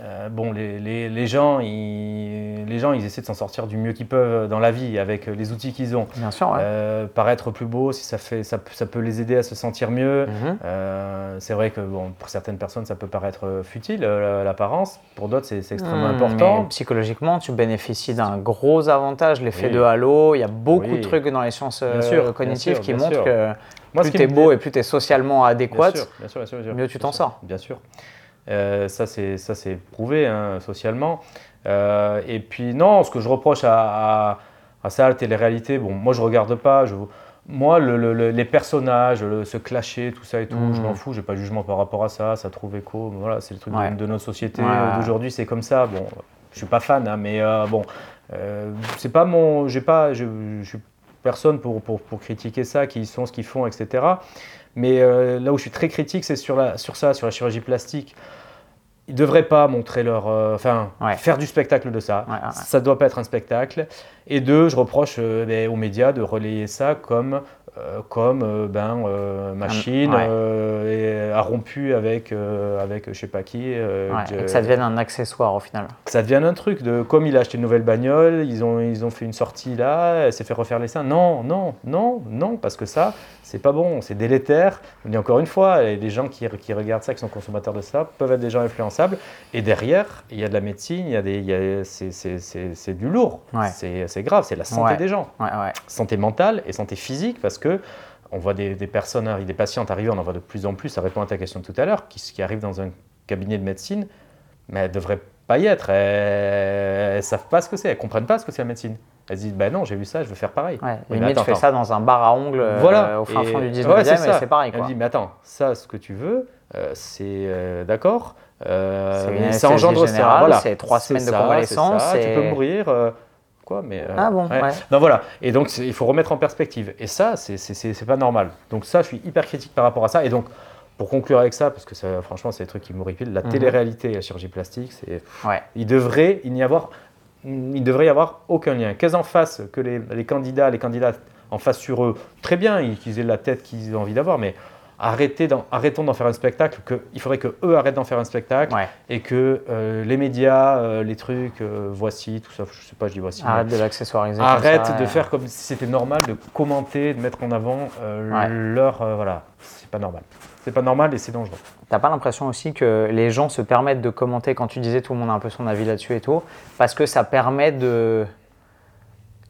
euh, bon, les, les- les gens, ils, les gens, ils essaient de s'en sortir du mieux qu'ils peuvent dans la vie avec les outils qu'ils ont. Bien sûr, ouais. Euh, paraître plus beau, si ça, fait, ça, peut- ça peut les aider à se sentir mieux. Mhm. Euh, c'est vrai que bon, pour certaines personnes, ça peut paraître futile, l'apparence. Pour d'autres, c'est extrêmement Hmm, important. psychologiquement, tu bénéficies d'un gros avantage, l'effet Oui. de halo. Il y a beaucoup Oui. de trucs dans les sciences sûr, cognitives sûr, qui montrent sûr. que Moi, plus tu es beau et plus tu es socialement adéquat, mieux tu t'en sors. Bien sûr. Euh, ça, c'est prouvé hein, socialement. Euh, et puis, non, ce que je reproche à, à, à ça, la télé-réalité, bon, moi, je regarde pas. Je, moi, le- le- le- les personnages, le- se clasher, tout ça et tout, je m'en fous, j'ai pas de jugement par rapport à ça, ça trouve écho. Voilà, c'est le truc de- Ouais. de, notre société Ouais, d'aujourd'hui, c'est comme ça. Bon, je suis pas fan, hein, mais euh, bon, euh, c'est pas mon. J'ai pas. Je, je suis personne pour, pour, pour critiquer ça, qui sont, ce qu'ils font, etc. Mais euh, là où je suis très critique, c'est sur, la, sur ça, sur la chirurgie plastique. Ils ne devraient pas montrer leur. euh, Enfin, Ouais. faire du spectacle de ça. Ouais, ouais. Ça ne doit pas être un spectacle. Et deux, je reproche euh, ben, aux médias de relayer ça comme, euh, comme ben, machine, et a rompu avec, avec je sais pas qui. et que ça devienne un accessoire au final. que ça devienne un truc de comme il a acheté une nouvelle bagnole, ils ont, ils ont fait une sortie là, elle s'est fait refaire les seins. Non, non, non, non, parce que ça, c'est pas bon, c'est délétère. Le dis encore une fois, les gens qui, qui regardent ça, qui sont consommateurs de ça, peuvent être des gens influençables. Et derrière, il y a de la médecine, il y a des, il y a- c'est, du lourd, Ouais. c'est, grave, c'est la santé Ouais. des gens Ouais, santé mentale et santé physique parce que on voit des, des personnes, des patientes arriver, on en voit de plus en plus, ça répond à ta question de tout à l'heure, qui, qui arrivent dans un cabinet de médecine, mais elles devraient pas y être, elles ne savent pas ce que c'est, elles ne comprennent pas ce que c'est la médecine. Elles se disent, ben non, j'ai vu ça, je veux faire pareil. Ouais, Oui, mais limite, attends, tu fais attends. ça dans un bar à ongles euh, Voilà. au fin Et- fond du ouais, 19e, c'est et pareil. Elle Quoi. dit, mais attends, ça, ce que tu veux, euh, c'est euh, d'accord, euh, ça engendre générale, ça. Voilà. c'est trois semaines de convalescence, ça, Tu et- peux mourir. euh, quoi, mais. euh, Ah bon, ouais. Non, voilà. Et donc, il faut remettre en perspective. Et ça, c'est- c'est c'est- c'est pas normal. Donc, ça, je suis hyper critique par rapport à ça. Et donc, pour conclure avec ça, parce que ça, franchement, c'est des trucs qui m'horripilent, la Mhm. télé-réalité et la chirurgie plastique, c'est. Ouais. Il devrait il n'y avoir. Il devrait y avoir aucun lien. Qu'elles en fassent, que les, les candidats, les candidats en fassent sur eux, très bien, ils- qu'ils aient la tête qu'ils ont envie d'avoir, mais arrêtez arrêtons d'en faire un spectacle. Que, il faudrait que eux arrêtent d'en faire un spectacle Ouais. et que euh, les médias, euh, les trucs, euh, voici, tout ça, je sais pas, je dis voici. Arrête de l'accessoiriser. Arrête ça, de faire comme si c'était normal de commenter, de mettre en avant Ouais. leur. voilà, c'est pas normal. C'est pas normal et c'est dangereux. T'as pas l'impression aussi que les gens se permettent de commenter quand tu disais tout le monde a un peu son avis là-dessus et tout, parce que ça permet de,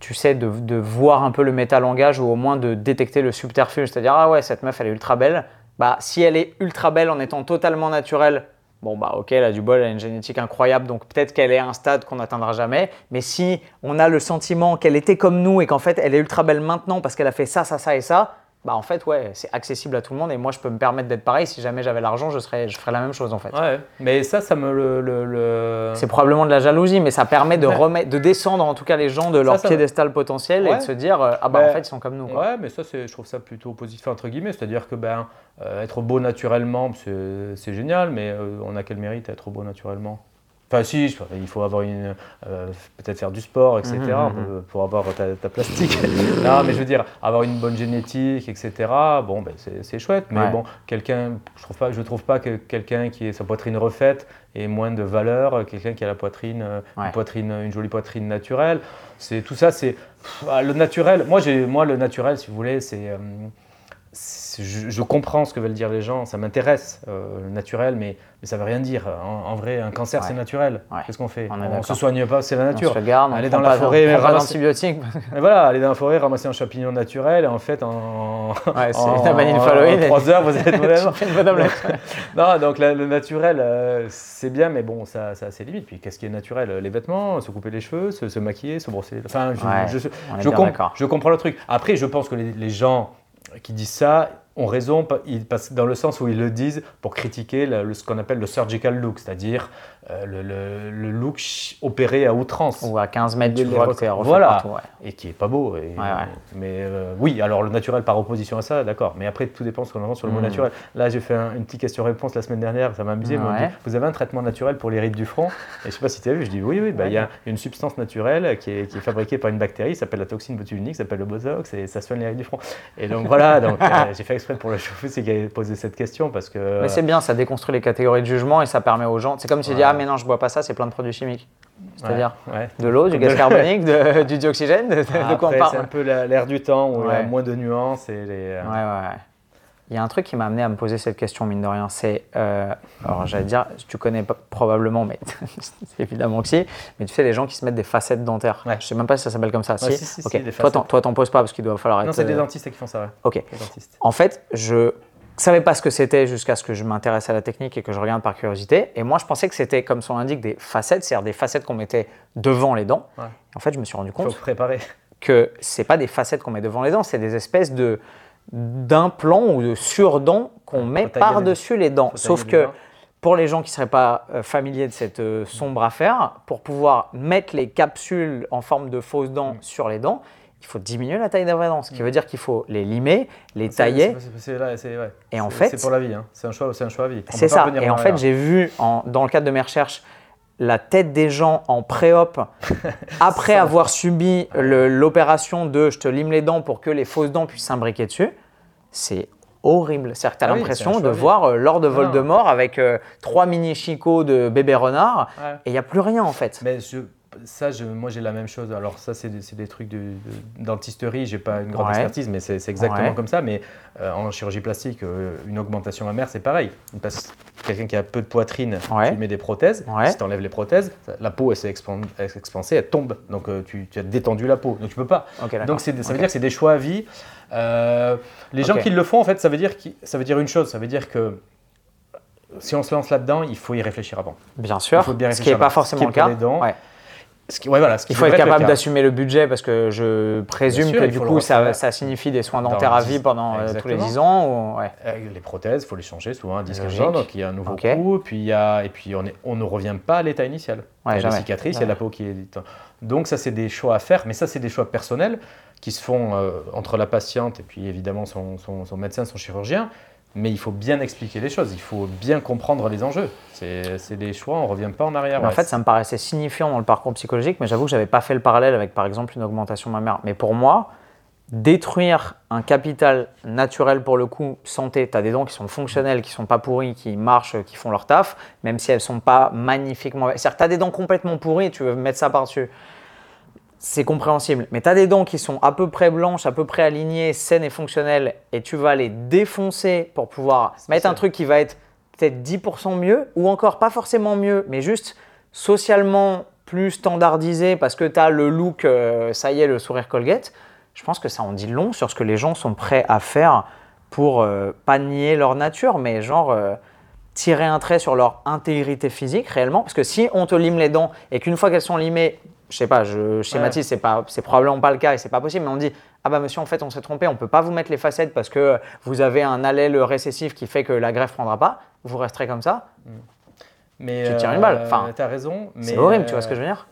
tu sais, de, de voir un peu le métalangage ou au moins de détecter le subterfuge, c'est-à-dire ah ouais cette meuf elle est ultra belle, bah si elle est ultra belle en étant totalement naturelle, bon bah ok elle a du bol, elle a une génétique incroyable donc peut-être qu'elle est à un stade qu'on n'atteindra jamais, mais si on a le sentiment qu'elle était comme nous et qu'en fait elle est ultra belle maintenant parce qu'elle a fait ça ça ça et ça, bah en fait ouais c'est accessible à tout le monde et moi je peux me permettre d'être pareil si jamais j'avais l'argent je serais je ferais la même chose en fait Ouais, mais ça, ça me le. le- le- c'est probablement de la jalousie mais ça permet de Ouais. remettre de descendre en tout cas les gens de leur ça- piédestal potentiel et de se dire euh, ah bah en fait ils sont comme nous quoi. Ouais, mais ça, c'est- je trouve ça plutôt positif, entre guillemets. C'est-à-dire que ben, euh, être beau naturellement, c'est c'est génial, mais euh, on a quel mérite à être beau naturellement? Enfin, si, il faut avoir une. euh, peut-être faire du sport, etc. Mhm, pour- Pour avoir ta, ta plastique. non, mais je veux dire, avoir une bonne génétique, etc. Bon, ben, c'est chouette, mais Ouais. bon, quelqu'un. Je trouve pas, je trouve pas que quelqu'un qui ait sa poitrine refaite ait moins de valeur, que quelqu'un qui a la poitrine, euh, Ouais. une poitrine, une jolie poitrine naturelle. C'est tout ça, c'est ah, le naturel. Moi, j'ai, moi, le naturel, si vous voulez, c'est. euh, je, je, comprends ce que veulent dire les gens, ça m'intéresse, euh, le naturel, mais, mais, ça veut rien dire. En, vrai, un cancer, c'est naturel. Qu'est-ce qu'on fait On ne se soigne pas, c'est la nature. On se garde, aller dans la forêt, ramasser antibiotiques. voilà, aller dans la forêt, ramasser un champignon naturel, et en fait, en, ouais, en, en 3 heures, vous êtes Non, donc le naturel, euh, c'est bien, mais bon, ça, ça a ses limites. Puis qu'est-ce qui est naturel? Les vêtements, se couper les cheveux, se, maquiller, se brosser. Enfin, je, je, je, comprends le truc. Après, je pense que les, les gens qui disent ça ont raison dans le sens où ils le disent pour critiquer ce qu'on appelle le surgical look, c'est-à-dire euh, le, look opéré à outrance. Ou à 15 mètres du vois Voilà, et qui est pas beau. Mais euh, oui, alors le naturel par opposition à ça, d'accord. Mais après, tout dépend de ce qu'on entend sur le mot hmm. naturel. Là, j'ai fait une petite question-réponse la semaine dernière, ça m'a amusé. Vous avez un traitement naturel pour les rides du front? Et je sais pas si tu as vu, je dis oui, oui, bah, il y a une substance naturelle qui est, qui est fabriquée par une bactérie, ça s'appelle la toxine botulique, ça s'appelle le botox, et ça soigne les rides du front. Et donc voilà, donc, euh, j'ai fait pour le chauffer, c'est qu'il a posé cette question parce que. Mais c'est bien, ça déconstruit les catégories de jugement et ça permet aux gens. C'est comme si tu dis, ah, mais non, je bois pas ça, c'est plein de produits chimiques. C'est-à-dire de l'eau, du gaz carbonique, du dioxygène, de, quoi on parle C'est un peu l'air du temps où il y a moins de nuances et les. Euh, ouais, ouais. Il y a un truc qui m'a amené à me poser cette question, mine de rien. C'est, euh, alors j'allais dire, tu connais pas, probablement, mais évidemment que si, mais tu sais, les gens qui se mettent des facettes dentaires. Je sais même pas si ça s'appelle comme ça. si, si, toi, t'en poses pas parce qu'il doit falloir être. Non, c'est des dentistes qui font ça. Ouais. Ok. En fait, je savais pas ce que c'était jusqu'à ce que je m'intéresse à la technique et que je regarde par curiosité. Et moi, je pensais que c'était, comme son indique, des facettes, c'est-à-dire des facettes qu'on mettait devant les dents. En fait, je me suis rendu compte préparer. que c'est pas des facettes qu'on met devant les dents, c'est des espèces de d'implants ou de sur-dents qu'on met par-dessus les dents. Sauf que pour les gens qui ne seraient pas euh, familiers de cette euh, sombre affaire, pour pouvoir mettre les capsules en forme de fausses dents mm. sur les dents, il faut diminuer la taille des vraies dents, ce qui veut dire qu'il faut les limer, les tailler. C'est ouais. Et en fait, c'est pour la vie. Hein. C'est un choix, c'est un choix à vie. C'est ça. Et en fait, j'ai vu dans le cadre de mes recherches la tête des gens en pré-op après avoir subi l'opération de je te lime les dents pour que les fausses dents puissent s'imbriquer dessus. C'est horrible. C'est-à-dire que tu as ah l'impression de voir euh, Lord Voldemort avec euh, trois mini chicots de bébé renard et il n'y a plus rien en fait. Mais je, ça, je, moi j'ai la même chose. Alors ça, c'est des, des, trucs de, de dentisterie. J'ai pas une grande expertise, mais c'est exactement comme ça. Mais euh, en chirurgie plastique, euh, une augmentation mammaire, c'est pareil. Quelqu'un qui a peu de poitrine, tu met des prothèses. Si tu enlèves les prothèses, la peau elle s'est expansée, elle tombe. Donc euh, tu, as détendu la peau. Donc tu peux pas. Donc ça veut dire que c'est des choix à vie. les gens qui le font, en fait, ça veut dire ça veut dire une chose. Ça veut dire que si on se lance là-dedans, il faut y réfléchir avant. Bien sûr. ce qui n'est pas forcément le cas voilà, il faut être capable d'assumer le budget parce que je présume que du coup ça, ça, signifie des soins dentaires à vie pendant euh, tous les 10 ans. Ou... Ouais. Euh, les prothèses, il faut les changer souvent à 10-15 ans, donc il y a un nouveau coup, puis il y a, et puis on, est, on ne revient pas à l'état initial. il y a la cicatrice, il y a la peau qui est. Donc ça c'est des choix à faire, mais ça c'est des choix personnels qui se font euh, entre la patiente et puis évidemment son, son, son médecin, son chirurgien mais il faut bien expliquer les choses, il faut bien comprendre les enjeux. C'est des choix, on ne revient pas en arrière. En fait, ça me paraissait signifiant dans le parcours psychologique, mais j'avoue que je n'avais pas fait le parallèle avec, par exemple, une augmentation mammaire. Mais pour moi, détruire un capital naturel pour le coup, santé, tu as des dents qui sont fonctionnelles, qui sont pas pourries, qui marchent, qui font leur taf, même si elles sont pas magnifiquement... C'est-à-dire que tu as des dents complètement pourries, tu veux mettre ça par-dessus c'est compréhensible. Mais tu as des dents qui sont à peu près blanches, à peu près alignées, saines et fonctionnelles, et tu vas les défoncer pour pouvoir mettre un truc qui va être peut-être 10% mieux, ou encore pas forcément mieux, mais juste socialement plus standardisé parce que tu as le look, euh, ça y est, le sourire Colgate. Je pense que ça en dit long sur ce que les gens sont prêts à faire pour euh, pas nier leur nature, mais genre euh, tirer un trait sur leur intégrité physique réellement. Parce que si on te lime les dents et qu'une fois qu'elles sont limées, je sais pas, je schématise, c'est pas, c'est probablement pas le cas et c'est pas possible, mais on dit ah bah monsieur en fait on s'est trompé, on peut pas vous mettre les facettes parce que vous avez un allèle récessif qui fait que la greffe prendra pas, vous resterez comme ça. Mm. Mais tu tires une balle. Euh, enfin, tu as raison. C'est horrible, tu vois ce que je veux dire?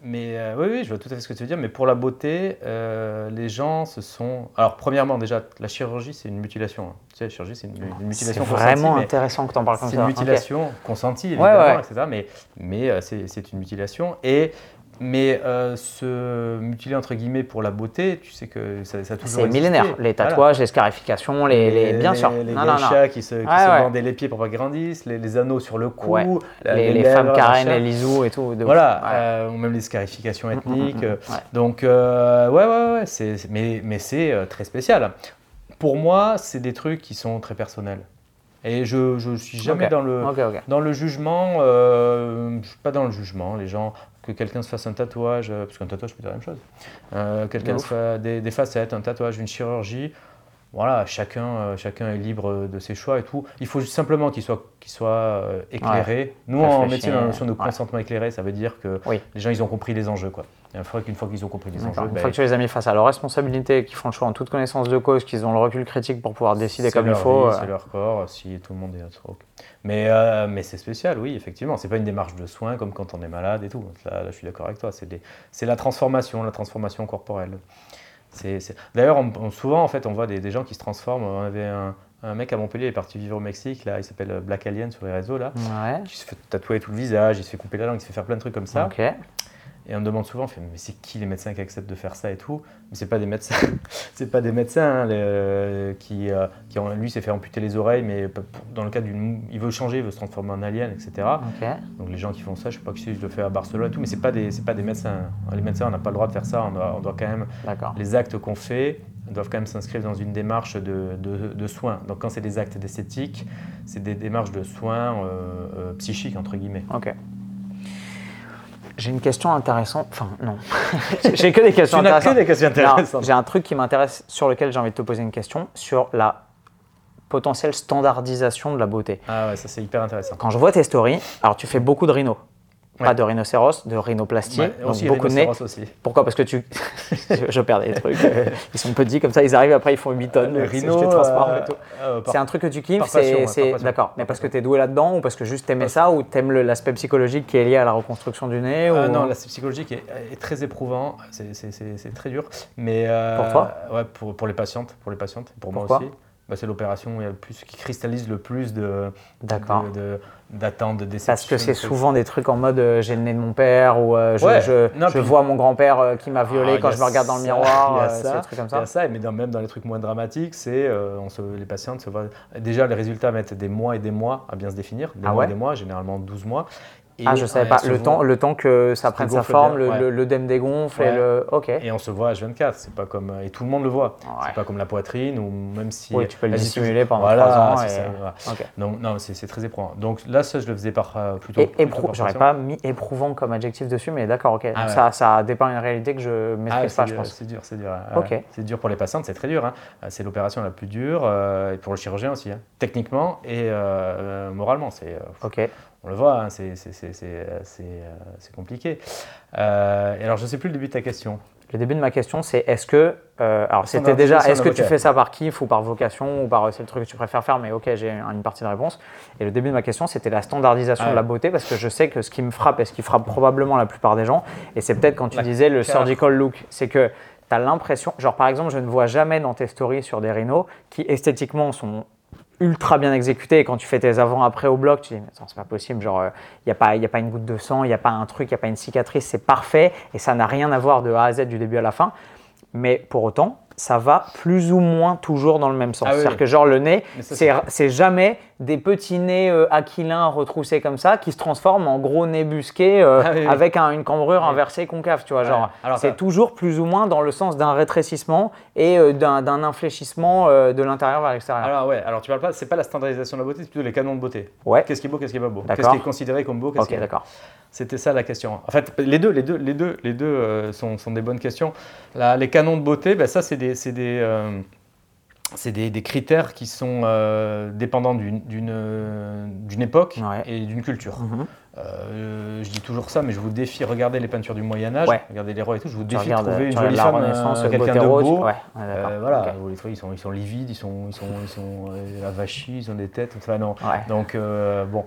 mais euh, oui, oui, je vois tout à fait ce que tu veux dire. Mais pour la beauté, euh, les gens se sont. Alors, premièrement, déjà, la chirurgie, c'est une mutilation. Hein. Tu sais, la chirurgie, c'est une, mutilation C'est vraiment intéressant que tu en parles comme ça. C'est une mutilation consentie, évidemment, etc. Mais, mais c'est une mutilation. Et mais euh, se mutiler entre guillemets pour la beauté, tu sais que ça, ça a toujours C'est millénaire. Les tatouages, les scarifications, les, les, bien sûr. Les non, chats qui se, qui se vendaient les pieds pour pas qu'ils grandissent, les, anneaux sur le cou, les, femmes Karen, les lisous et tout. voilà, euh, ou même les scarifications ethniques. Donc, euh, ouais, ouais, ouais, mais, mais c'est très spécial pour moi, c'est des trucs qui sont très personnels. Et je ne suis jamais dans, le, dans le jugement. Euh, je suis pas dans le jugement. Les gens, que quelqu'un se fasse un tatouage, euh, parce qu'un tatouage peut dire la même chose. Euh, quelqu'un se fasse des, des facettes, un tatouage, une chirurgie. Voilà, chacun, euh, chacun est libre de ses choix et tout. Il faut simplement qu'il soit, qu'il soit euh, éclairé. Nous, en médecine, la notion de ouais. consentement éclairé, ça veut dire que Oui. les gens, ils ont compris les enjeux. Quoi. Faudrait qu'une fois qu'ils ont compris les enjeux, Une ben, fois que tu les as mis face à leur responsabilité, qu'ils font le choix en toute connaissance de cause, qu'ils ont le recul critique pour pouvoir décider comme il faut. euh, C'est leur corps, si tout le monde est ok. Mais, euh, mais c'est spécial, oui, effectivement. C'est pas une démarche de soins comme quand on est malade et tout. Là, là, je suis d'accord avec toi. C'est des- la transformation, la transformation corporelle. D'ailleurs, souvent, en fait, on voit des, des gens qui se transforment. On avait un, un mec à Montpellier, il est parti vivre au Mexique. Là, il s'appelle Black Alien sur les réseaux. Là, Ouais. qui se fait tatouer tout le visage, il se fait couper la langue, il se fait faire plein de trucs comme ça. Ok. Et on me demande souvent, on fait, mais c'est qui les médecins qui acceptent de faire ça et tout? Mais c'est pas des médecins, c'est pas des médecins hein, les, euh, qui, euh, qui ont, lui s'est fait amputer les oreilles, mais dans le cas d'une, il veut changer, il veut se transformer en alien, etc. Donc les gens qui font ça, je sais pas si je le fais à Barcelone et tout, mais c'est pas des, c'est pas des médecins. Les médecins, on n'a pas le droit de faire ça. On doit, on doit quand même, les actes qu'on fait doivent quand même s'inscrire dans une démarche de, de, de soins. Donc quand c'est des actes d'esthétique, c'est des démarches de soins euh, euh, psychiques entre guillemets. Ok. J'ai une question intéressante. Enfin, non. j'ai que des questions Tu n'as que intéressantes. des questions intéressantes. J'ai un truc qui m'intéresse, sur lequel j'ai envie de te poser une question, sur la potentielle standardisation de la beauté. Ah ouais, ça c'est hyper intéressant. Quand je vois tes stories, alors tu fais beaucoup de Pas de rhinocéros, de rhinoplastie, Ouais, donc aussi beaucoup de nez. aussi. Pourquoi? Parce que tu. je, perds des trucs. euh, ils sont petits comme ça, ils arrivent après, ils font 8 tonnes. Le je rhino, euh, euh, par- C'est un truc que tu kiffes, c'est. D'accord. Mais Par parce que tu es doué là-dedans ou parce que juste t'aimais ça ou t'aimes le- l'aspect psychologique qui est lié à la reconstruction du nez Ah ou... non, l'aspect psychologique est, est très éprouvant, c'est- très dur. Mais euh, Pour toi? Ouais, pour, pour les patientes, pour les patientes, pour Pourquoi? moi aussi. Bah, c'est l'opération le qui cristallise le plus de D'accord. de- de- d'attente, de, déception. Parce que c'est souvent des trucs en mode euh, j'ai le nez de mon père ou euh, je, Ouais. je, Non, je puis- vois mon grand-père euh, qui m'a violé Ah, quand il y je me regarde dans le ça, miroir. il y a ça, trucs comme Il y a ça. ça, mais dans- même dans les trucs moins dramatiques, c'est les patientes se voient. Déjà, les résultats mettent des mois et des mois à bien se définir. Des Ah mois ouais et des mois, généralement 12 mois. Et, Ah, je savais pas. Le temps, le temps que ça prenne sa forme, bien, le- ouais. le- l'œdème dégonfle et Ouais. le. Ok. Et on se voit H24, c'est pas comme et tout le monde le voit. Ouais. C'est pas comme la poitrine ou même si Oui, tu peux le dissimuler pendant voilà, trois ans c'est et- ça, voilà. Ok. Donc non, c'est c'est très éprouvant. Donc là, ça, je le faisais par euh, plutôt. Et éprou- par j'aurais pas mis éprouvant comme adjectif dessus, mais d'accord, ok. Donc Ah ouais. ça, ça dépeint une réalité que je Ah, maîtrise c'est pas, je dur, pense. C'est dur, c'est dur. Ok. C'est dur pour les patientes, c'est très dur. hein. Euh, C'est l'opération la plus dure, euh, et pour le chirurgien aussi, hein. techniquement et moralement. C'est, Ok. On le voit, hein, c'est, euh, euh, compliqué. Euh, et alors, je ne sais plus le début de ta question. Le début de ma question, c'est est-ce que. euh, alors, c'était déjà. Est-ce que tu fais ça par kiff ou par vocation ou par. C'est le truc que tu préfères faire, mais ok, j'ai une partie de réponse. Et le début de ma question, c'était la standardisation Ah de la beauté, parce que je sais que ce qui me frappe et ce qui frappe probablement la plupart des gens, et c'est peut-être quand tu disais le surgical look, c'est que. Tu as l'impression, genre par exemple, je ne vois jamais dans tes stories sur des rhinos qui esthétiquement sont ultra bien exécutés et quand tu fais tes avant-après au bloc, tu dis mais attends, c'est pas possible, genre il n'y a, a pas une goutte de sang, il n'y a pas un truc, il n'y a pas une cicatrice, c'est parfait et ça n'a rien à voir de A à Z du début à la fin. Mais pour autant, ça va plus ou moins toujours dans le même sens. Ah oui, C'est-à-dire oui. que genre le nez, c'est jamais des petits nez euh, aquilins retroussés comme ça qui se transforment en gros nez busqués euh, Ah oui, oui. avec un- une cambrure Oui. inversée concave, tu vois. Ouais. Genre, c'est toujours plus ou moins dans le sens d'un rétrécissement et euh, d'un infléchissement de l'intérieur vers l'extérieur. Alors, ouais, alors tu parles pas, c'est pas la standardisation de la beauté, c'est plutôt les canons de beauté. Ouais. Qu'est-ce qui est beau, qu'est-ce qui est pas beau? D'accord. Qu'est-ce qui est considéré comme beau, qu'est-ce qui Ok, est d'accord. C'était ça la question. En fait, les deux, les deux, les deux, les deux sont, sont des bonnes questions. Là, les canons de beauté, ben, ça, c'est des, c'est des, c'est des, des critères qui sont euh, dépendants d'une, époque Ouais. et d'une culture. Mhm. Euh, je dis toujours ça, mais je vous défie, regardez les peintures du Moyen Âge, Ouais. regardez les rois et tout, je vous Tu défie de trouver une jolie femme, euh, quelqu'un de beau. Ouais. Euh, voilà, vous les trouvez, ils sont, ils sont livides, ils sont, ils sont, ils sont avachis, ils ont des têtes, enfin non. Donc, bon.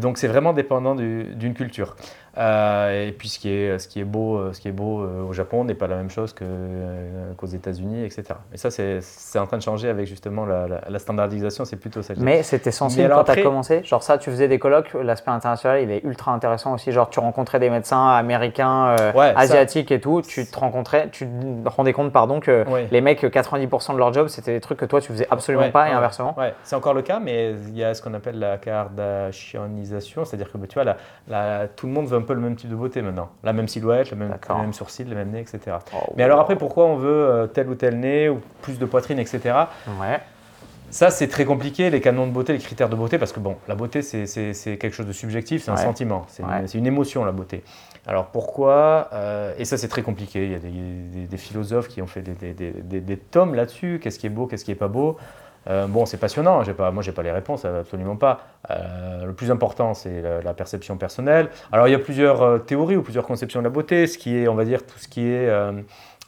Donc c'est vraiment dépendant du- d'une culture. Euh, et puis ce qui est, ce qui est beau, euh, ce qui est beau euh, au Japon n'est pas la même chose que, qu'aux États-Unis, etc. Et ça, c'est, c'est en train de changer avec justement la, la- la standardisation, c'est plutôt ça. Mais c'était alors quand tu as commencé Genre ça, tu faisais des colloques, l'aspect international il est ultra intéressant aussi. Genre, tu rencontrais des médecins américains, euh, Ouais, ça- asiatiques et tout, tu te rencontrais, tu te rendais compte, pardon, que Ouais. les mecs, 90% de leur job, c'était des trucs que toi, tu faisais absolument Ouais, pas et inversement. Ouais, c'est encore le cas, mais il y a ce qu'on appelle la kardashianisation, c'est-à-dire que bah, tu vois, la- tout le monde veut un peu le même type de beauté maintenant. La même silhouette, le même, sourcils, le même nez, etc. Oh, Mais alors après, pourquoi on veut euh, tel ou tel nez, ou plus de poitrine, etc. Ouais. Ça, c'est très compliqué, les canons de beauté, les critères de beauté, parce que bon, la beauté, c'est- quelque chose de subjectif, c'est un sentiment, c'est Ouais. une, émotion, la beauté. Alors pourquoi euh, Et ça, c'est très compliqué. Il y a des, des- des philosophes qui ont fait des, des- des- des- des tomes là-dessus. Qu'est-ce qui est beau, qu'est-ce qui est pas beau? Euh, Bon, c'est passionnant. J'ai pas, moi, j'ai pas les réponses, absolument pas. Euh, le plus important, c'est la, la perception personnelle. Alors, il y a plusieurs euh, théories ou plusieurs conceptions de la beauté. Ce qui est, on va dire, tout ce qui est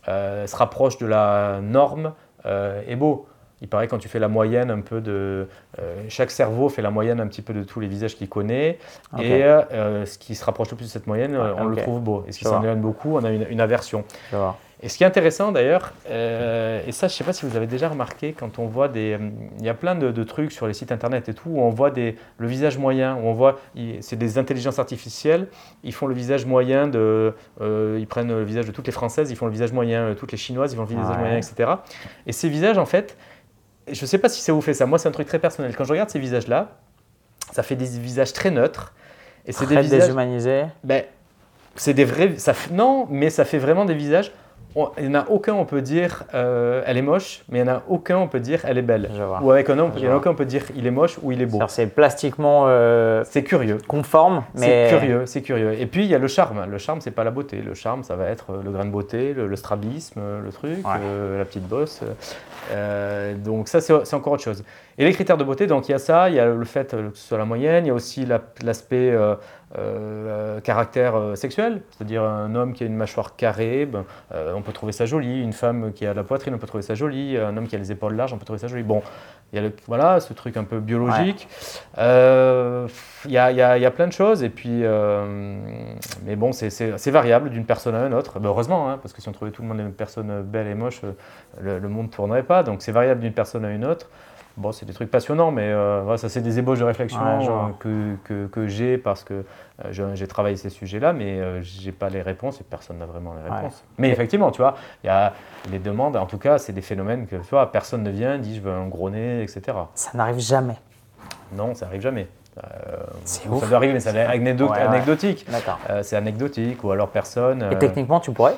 se rapproche de la norme est beau. Il paraît quand tu fais la moyenne un peu de... euh, chaque cerveau fait la moyenne un petit peu de tous les visages qu'il connaît. Et euh, ce qui se rapproche le plus de cette moyenne, on le trouve beau. Et ce qui s'en éloigne beaucoup, on a une, une aversion. Et ce qui est intéressant d'ailleurs, euh, et ça je ne sais pas si vous avez déjà remarqué, quand on voit des... euh, Il y a plein de, de trucs sur les sites internet et tout, où on voit des, le visage moyen, où on voit... C'est des intelligences artificielles, ils font le visage moyen de... euh, ils prennent le visage de toutes les Françaises, ils font le visage moyen, toutes les Chinoises, ils font le visage Ouais. moyen, etc. Et ces visages, en fait, je ne sais pas si ça vous fait ça, moi c'est un truc très personnel. Quand je regarde ces visages-là, ça fait des visages très neutres. Et c'est des visages... déshumanisé. Ben, c'est des vrais. Ça, non, mais ça fait vraiment des visages. On- Il n'y en a aucun, on peut dire, euh, elle est moche, mais il n'y en a aucun, on peut dire, elle est belle. Je vois. Ou avec un homme, il n'y en a aucun, on peut dire, il est moche ou il est beau. C'est plastiquement euh, C'est curieux. conforme, mais C'est curieux, c'est curieux. Et puis il y a le charme. Le charme, c'est pas la beauté. Le charme, ça va être euh, le grain de beauté, le, le strabisme, le truc, Ouais. euh, la petite bosse. Donc ça, c'est encore autre chose. Et les critères de beauté, donc il y a ça, il y a le fait que ce soit la moyenne, il y a aussi la- l'aspect caractère sexuel, c'est-à-dire un homme qui a une mâchoire carrée, ben, on peut trouver ça joli. Une femme qui a la poitrine, on peut trouver ça joli. Un homme qui a les épaules larges, on peut trouver ça joli. Bon, il y a le- voilà, ce truc un peu biologique. Euh, Il y, a, y a- y a plein de choses, et puis, euh, mais bon, c'est- variable d'une personne à une autre. Ben, heureusement, hein, parce que si on trouvait tout le monde des personnes belles et moches, euh, le, le monde ne tournerait pas. Donc c'est variable d'une personne à une autre. Bon, c'est des trucs passionnants, mais euh, voilà, ça, c'est des ébauches de réflexion Ouais, je euh, que, que, que j'ai parce que euh, je- j'ai travaillé ces sujets-là, mais euh, j'ai pas les réponses et personne n'a vraiment les Ouais. réponses. Mais effectivement, tu vois, il y a les demandes, en tout cas, c'est des phénomènes que tu vois, personne ne vient, dit je veux un gros nez, etc. ça n'arrive jamais. Non, ça arrive jamais. Euh, C'est ça ouf. doit arriver, mais c'est anecdotique. D'accord. C'est anecdotique, ou alors personne. Et techniquement, tu pourrais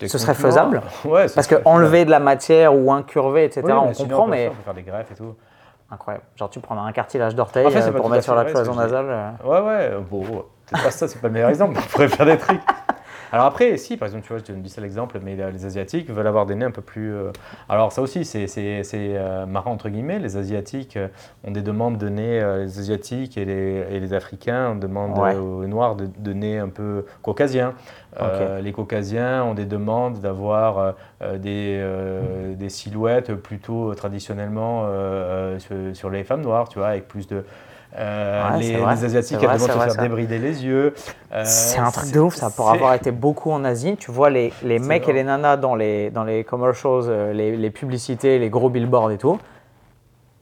ce serait faisable Ouais, Parce que faisable. enlever de la matière ou incurver, etc., Oui, on mais comprend, mais On peut faire des greffes et tout. incroyable. Genre, tu prends un cartilage d'orteil En fait, c'est euh, pour mettre sur la cloison nasale. euh. Ouais, ouais, bon, peut-être pas ça, c'est pas le meilleur exemple, on pourrait faire des trucs. Alors après, si, par exemple, tu vois, je te dis ça l'exemple, mais les Asiatiques veulent avoir des nez un peu plus... euh, Alors ça aussi, c'est c'est- c'est, euh, marrant, entre guillemets, les Asiatiques euh, ont des demandes de nez, les Asiatiques et les, et les Africains on demande Ouais. aux Noirs de, de nez un peu caucasiens. Euh, Les Caucasiens ont des demandes d'avoir euh, des, euh, des silhouettes plutôt traditionnellement sur, sur les femmes noires, tu vois, avec plus de... euh, Ouais, les, les Asiatiques elles de se vrai, faire débrider les yeux. Euh, C'est un truc de ouf, ça, pour avoir été beaucoup en Asie. Tu vois les, les mecs et les nanas dans les, dans les commercials, euh, les, les publicités, les gros billboards et tout,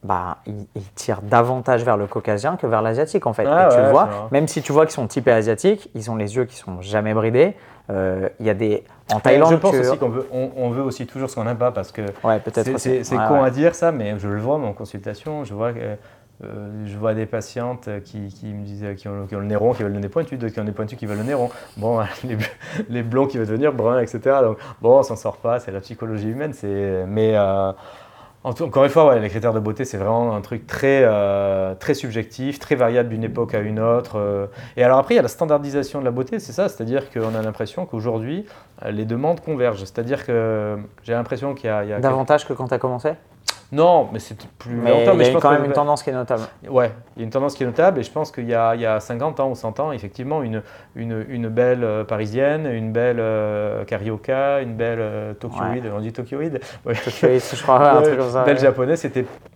bah, ils, ils tirent davantage vers le caucasien que vers l'asiatique, en fait. Ah et tu ouais, vois, même si tu vois qu'ils sont typés asiatiques, ils ont les yeux qui sont jamais bridés. Euh, Il y a des... En Mais Thaïlande, je pense aussi qu'on veut, on, on veut aussi toujours ce qu'on n'aime pas parce que Ouais, c'est- con ouais. à dire ça, mais je le vois en consultation. Je vois, que, euh, je vois des patientes qui, qui me disent ont, qui ont le nez rond, qui veulent le nez pointu, d'autres qui ont le nez pointu, qui veulent le nez rond. Bon, les, blonds qui veulent devenir bruns, etc. Donc, bon, on s'en sort pas, c'est la psychologie humaine. Mais euh, encore une fois, les critères de beauté, c'est vraiment un truc très, euh, très subjectif, très variable d'une époque à une autre. euh. Et alors après, il y a la standardisation de la beauté, c'est ça, c'est-à-dire qu'on a l'impression qu'aujourd'hui, euh, les demandes convergent. C'est-à-dire que j'ai l'impression qu'il y a... il Davantage que quand tu as commencé? Non, mais c'est plus Mais longtemps. il y a je pense quand même une tendance qui est notable. Ouais, il y a une tendance qui est notable et je pense qu'il y, y a 50 ans ou 100 ans, effectivement, une, une, une belle euh, parisienne, une belle euh, carioca, une belle euh, tokyoïde, on dit tokyoïde? Ouais. Tokyoïde, je crois, un Ouais, truc comme ça. belle ouais. japonaise,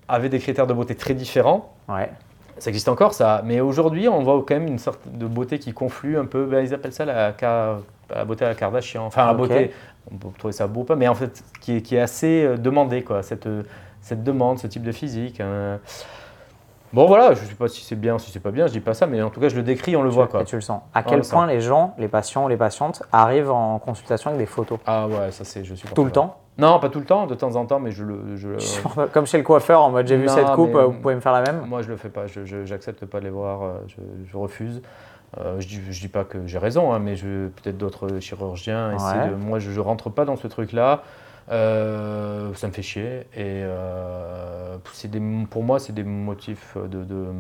avait des critères de beauté très différents. Ouais. Ça existe encore, ça. Mais aujourd'hui, on voit quand même une sorte de beauté qui conflue un peu. ben, ils appellent ça la, la beauté à la Kardashian. Enfin, la beauté, on peut trouver ça beau ou pas, mais en fait, qui est, qui est assez euh, demandée, quoi. Cette, cette demande, ce type de physique. hein. Bon voilà, je ne sais pas si c'est bien, si c'est pas bien, je dis pas ça, mais en tout cas je le décris, on le voit quoi. Et tu le sens. À On quel le point les gens, les patients, les patientes arrivent en consultation avec des photos? Ah ouais, ça c'est, je suis Tout le temps? Non, pas tout le temps, de temps en temps, mais je le. je Comme chez le coiffeur, en mode j'ai vu cette coupe, vous pouvez me faire la même? Moi, je le fais pas. Je, j'accepte pas de les voir. euh, Je, je refuse. Euh, je dis, je dis pas que j'ai raison, hein, mais peut-être d'autres chirurgiens. essaient Ouais. de- moi, je, je rentre pas dans ce truc-là. Euh, ça me fait chier. Et euh, des, pour moi, c'est des motifs de, de-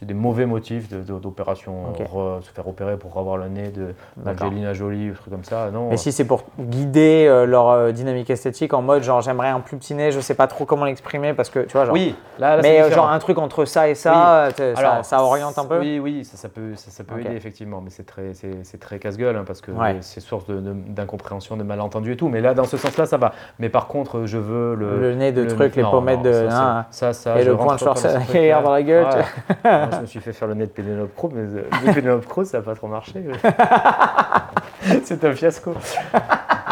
c'est des mauvais motifs de- de- d'opération. Ok. Re- se faire opérer pour avoir le nez de d'Angelina Jolie ou truc comme ça. Non. Mais si c'est pour guider euh, leur euh, dynamique esthétique en mode genre j'aimerais un plus petit nez, je sais pas trop comment l'exprimer parce que tu vois genre. oui, là, mais euh, genre un truc entre ça et ça, euh, ça, ça oriente un peu. Oui, oui, ça, ça peut, ça, ça peut aider effectivement, mais c'est très, c'est, très casse-gueule hein, parce que Ouais. c'est source de- de- d'incompréhension, de, malentendus et tout. Mais là, dans ce sens-là, ça va. Mais par contre, je veux le, Le nez de le- trucs, les non, pommettes non, de. ça, ça, et je le point de pas dans la gueule. Ouais. Je me suis fait faire le nez de Penelope Cruz, mais euh, le Penelope Cruz, ça n'a pas trop marché. c'est un fiasco.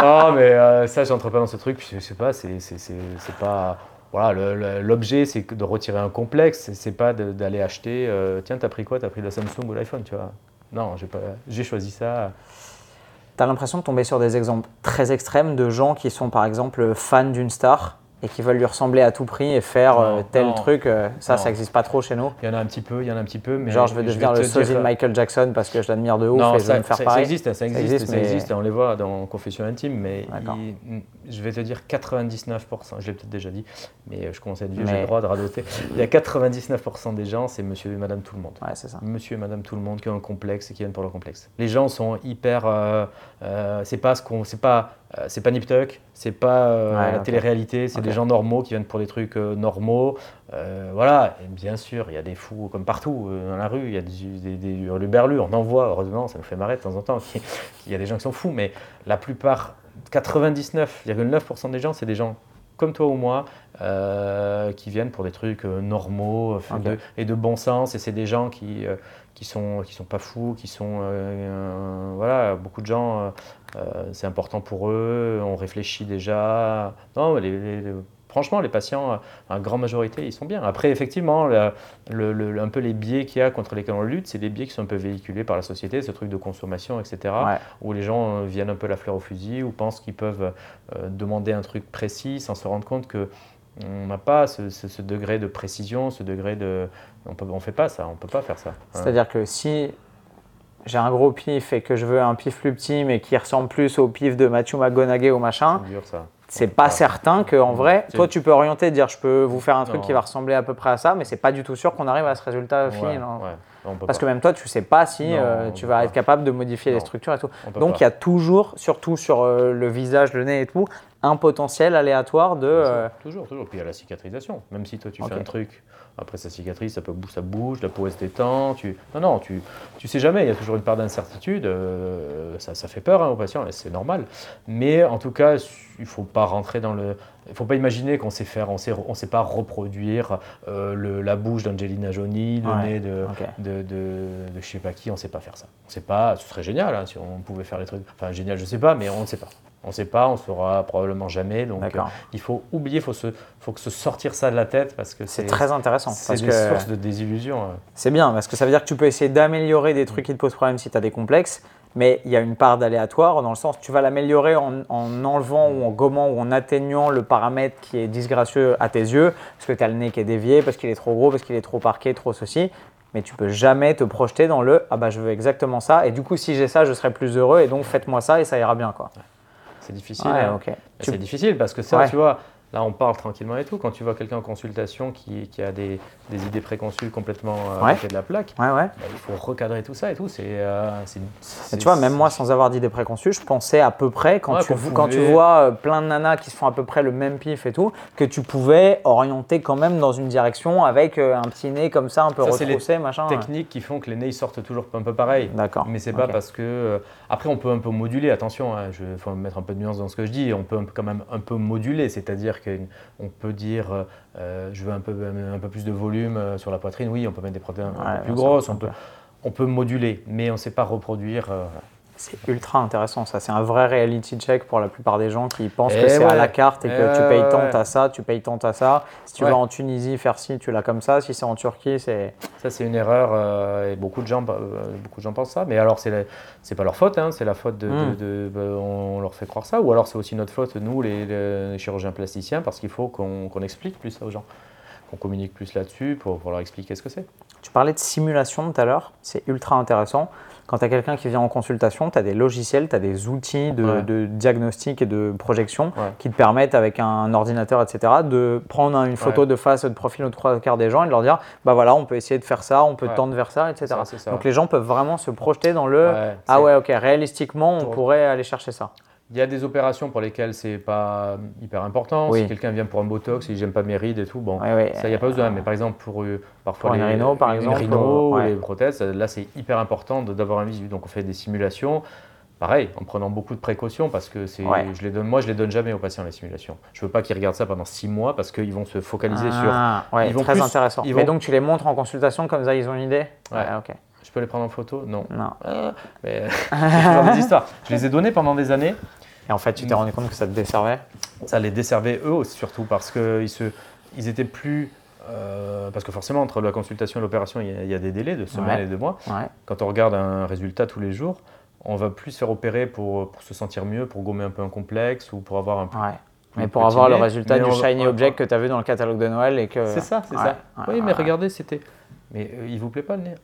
non, mais euh, ça, j'entre pas dans ce truc. Puis, je sais pas, c'est, pas. Voilà, l'objet, c'est de retirer un complexe. C'est, pas de- d'aller acheter. euh, Tiens, t'as pris quoi? T'as pris le Samsung ou l'iPhone, tu vois? Non. J'ai choisi ça. T'as l'impression de tomber sur des exemples très extrêmes de gens qui sont par exemple fans d'une star? Et qui veulent lui ressembler à tout prix et faire Non, euh, tel non, truc. euh, ça, non. ça n'existe pas trop chez nous. Il y en a un petit peu, il y en a un petit peu, mais genre je veux devenir le sosie de Michael Jackson parce que je l'admire de ouf Non, et je ça, veux me faire ça- ça pareil. existe, ça existe, existe, ça mais- existe, on les voit dans Confession intime, mais il- je vais te dire 99%, je l'ai peut-être déjà dit, mais euh, je commence à être vieux, j'ai le droit de radoter. Il y a 99% des gens, c'est monsieur et madame tout le monde. Ouais, c'est ça. Monsieur et madame tout le monde qui ont un complexe et qui viennent pour leur complexe. Les gens sont hyper. euh, euh, c'est pas ce qu'on. C'est pas. euh, c'est pas Nip Tuck, c'est pas euh, Ouais, la ok. télé-réalité, c'est des gens normaux qui viennent pour des trucs normaux. Voilà, et bien sûr, il y a des fous comme partout dans la rue, il y a des, des, des hurluberlus, on en voit, heureusement, ça nous fait marrer de temps en temps, qu'il y a des gens qui sont fous, mais la plupart, 99,9% des gens, c'est des gens comme toi ou moi, qui viennent pour des trucs normaux de- et de bon sens, et c'est des gens qui, qui sont qui sont pas fous, qui sont euh, euh, voilà, beaucoup de gens, euh, c'est important pour eux, on réfléchit déjà. Non, les- les- les- franchement, les patients, en grande majorité, ils sont bien. Après, effectivement, le- le- le- un peu les biais qu'il y a contre lesquels on lutte, c'est des biais qui sont un peu véhiculés par la société, ce truc de consommation, etc. Ouais. Où les gens viennent un peu la fleur au fusil, ou pensent qu'ils peuvent euh, demander un truc précis sans se rendre compte que on n'a pas ce, ce- ce degré de précision, ce degré de... On ne on fait pas ça, on peut pas faire ça. C'est-à-dire que si j'ai un gros pif et que je veux un pif plus petit mais qui ressemble plus au pif de Matthew McGonaghy ou machin, C'est peut pas certain qu'en vrai, toi tu peux orienter, dire je peux vous faire un truc Non. qui va ressembler à peu près à ça, mais c'est pas du tout sûr qu'on arrive à ce résultat. Ouais, ouais, peut Parce pas. que même toi, tu sais pas si Non, euh, tu vas pas. être capable de modifier les structures et tout. Donc pas. il y a toujours, surtout sur euh, le visage, le nez et tout, un potentiel aléatoire de. euh, Toujours, toujours. Puis il y a la cicatrisation. Même si toi tu fais un truc, après ça cicatrise, ça, peut, ça bouge, la peau se détend. Tu... Non, non, tu, tu sais jamais. Il y a toujours une part d'incertitude. euh, ça, ça fait peur hein, aux patients et c'est normal. Mais en tout cas, il faut pas rentrer dans le. Il faut pas imaginer qu'on sait faire, on sait, on sait pas reproduire euh, le- la bouche d'Angelina Jolie, le Ouais, nez de, ok. de, de, de je sais pas qui, on sait pas faire ça. On sait pas, ce serait génial hein, si on pouvait faire les trucs. Enfin, génial, je sais pas, mais on ne sait pas. On ne sait pas, on saura probablement jamais. Donc, euh, il faut oublier, il faut se, faut que se sortir ça de la tête parce que C'est très intéressant. c'est que sources de désillusion. hein. c'est bien, parce que ça veut dire que tu peux essayer d'améliorer des trucs qui te posent problème si tu as des complexes, mais il y a une part d'aléatoire dans le sens tu vas l'améliorer en, en enlevant ou en gommant ou en atteignant le paramètre qui est disgracieux à tes yeux, parce que tu as le nez qui est dévié, parce qu'il est trop gros, parce qu'il est trop parqué, trop ceci. Mais tu peux jamais te projeter dans le ah bah je veux exactement ça et du coup si j'ai ça je serai plus heureux et donc faites-moi ça et ça ira bien quoi. C'est difficile. Ouais, hein. Tu- C'est difficile parce que ça, Ouais. tu vois, là on parle tranquillement et tout. Quand tu vois quelqu'un en consultation qui, qui a des, des idées préconçues complètement euh, Ouais. à côté de la plaque, Ouais ouais. bah, il faut recadrer tout ça et tout. C'est, euh, tu vois, même moi, sans avoir d'idée préconçue, je pensais à peu près, quand, tu, quand tu vois euh, plein de nanas qui se font à peu près le même pif et tout, que tu pouvais orienter quand même dans une direction avec euh, un petit nez comme ça, un peu Ça, c'est les retroussé, machin. techniques qui font que les nez ils sortent toujours un peu pareil. D'accord. Mais c'est pas Ok. parce que. après, on peut un peu moduler, attention, il faut mettre un peu de nuance dans ce que je dis. On peut quand même un peu moduler, c'est-à-dire qu'on peut dire euh, euh, je veux un peu, un peu plus de volume euh, sur la poitrine. Oui, on peut mettre des protéines un Ouais, peu plus grosses. On peut, peu. on peut moduler, mais on ne sait pas reproduire. euh, C'est ultra intéressant, ça. C'est un vrai reality check pour la plupart des gens qui pensent Eh que c'est à la carte et que Eh tu payes ouais, tant, t'as ça, tu payes tant, t'as ça. Si tu Ouais. vas en Tunisie faire ci, tu l'as comme ça. Si c'est en Turquie, c'est. Ça, c'est une erreur euh, et beaucoup de, gens, euh, beaucoup de gens pensent ça. Mais alors, c'est c'est pas leur faute, hein, c'est la faute de. de- Mm. de- bah, on leur fait croire ça. Ou alors, c'est aussi notre faute, nous, les, les chirurgiens plasticiens, parce qu'il faut qu'on qu'on explique plus ça aux gens. Qu'on communique plus là-dessus pour, pour leur expliquer ce que c'est. Tu parlais de simulation tout à l'heure, c'est ultra intéressant. Quand tu as quelqu'un qui vient en consultation, tu as des logiciels, tu as des outils de, Ouais. de diagnostic et de projection Ouais. qui te permettent, avec un ordinateur, etc., de prendre une photo Ouais. de face, de profil de trois quarts des gens et de leur dire bah voilà, on peut essayer de faire ça, on peut tendre vers ça, etc. Ça, c'est ça. Donc les gens peuvent vraiment se projeter dans le ah ouais, ok, réalistiquement, on Pour- pourrait aller chercher ça. Il y a des opérations pour lesquelles c'est pas hyper important. Oui. Si quelqu'un vient pour un botox, si j'aime pas mes rides et tout, bon, Ouais, ouais. ça, il n'y a pas besoin. Mais par exemple, pour euh, parfois Pour les, rhino, par une exemple, rhino, ouais. les prothèses, là, c'est hyper important d'avoir un visu. Donc, on fait des simulations. Pareil, en prenant beaucoup de précautions parce que c'est, je les donne, moi je les donne jamais aux patients les simulations. Je veux pas qu'ils regardent ça pendant six mois parce qu'ils vont se focaliser sur. Ah, ouais, ils vont très plus- intéressant. ils Mais vont- donc tu les montres en consultation, comme ça ils ont une idée? Ouais. ok. Je peux les prendre en photo Non. Non. Ah, mais toujours des histoires. Je les ai donnés pendant des années. Et en fait, tu t'es rendu compte que ça te desservait Ça les desservait eux aussi, surtout parce qu'ils se, ils étaient plus. euh, parce que forcément, entre la consultation et l'opération, il y, a- il y a des délais de semaines Ouais. et de mois. Ouais. Quand on regarde un résultat tous les jours, on va plus se faire opérer pour, pour se sentir mieux, pour gommer un peu un complexe ou pour avoir un peu. Ouais. Mais pour avoir le résultat du va- shiny object que tu as vu dans le catalogue de Noël et que. C'est ça, c'est ça. oui, mais regardez, c'était. Mais euh, il vous plaît pas le nez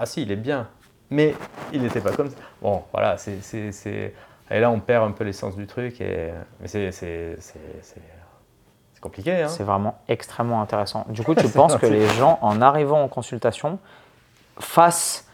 Ah si, il est bien. Mais il n'était pas comme ça. Bon, voilà, c'est. c'est- c'est- Et là, on perd un peu l'essence du truc. Et... Mais c'est- c'est c'est- c'est- c'est compliqué. Hein. C'est vraiment extrêmement intéressant. Du coup, tu penses que les gens, en arrivant en consultation, face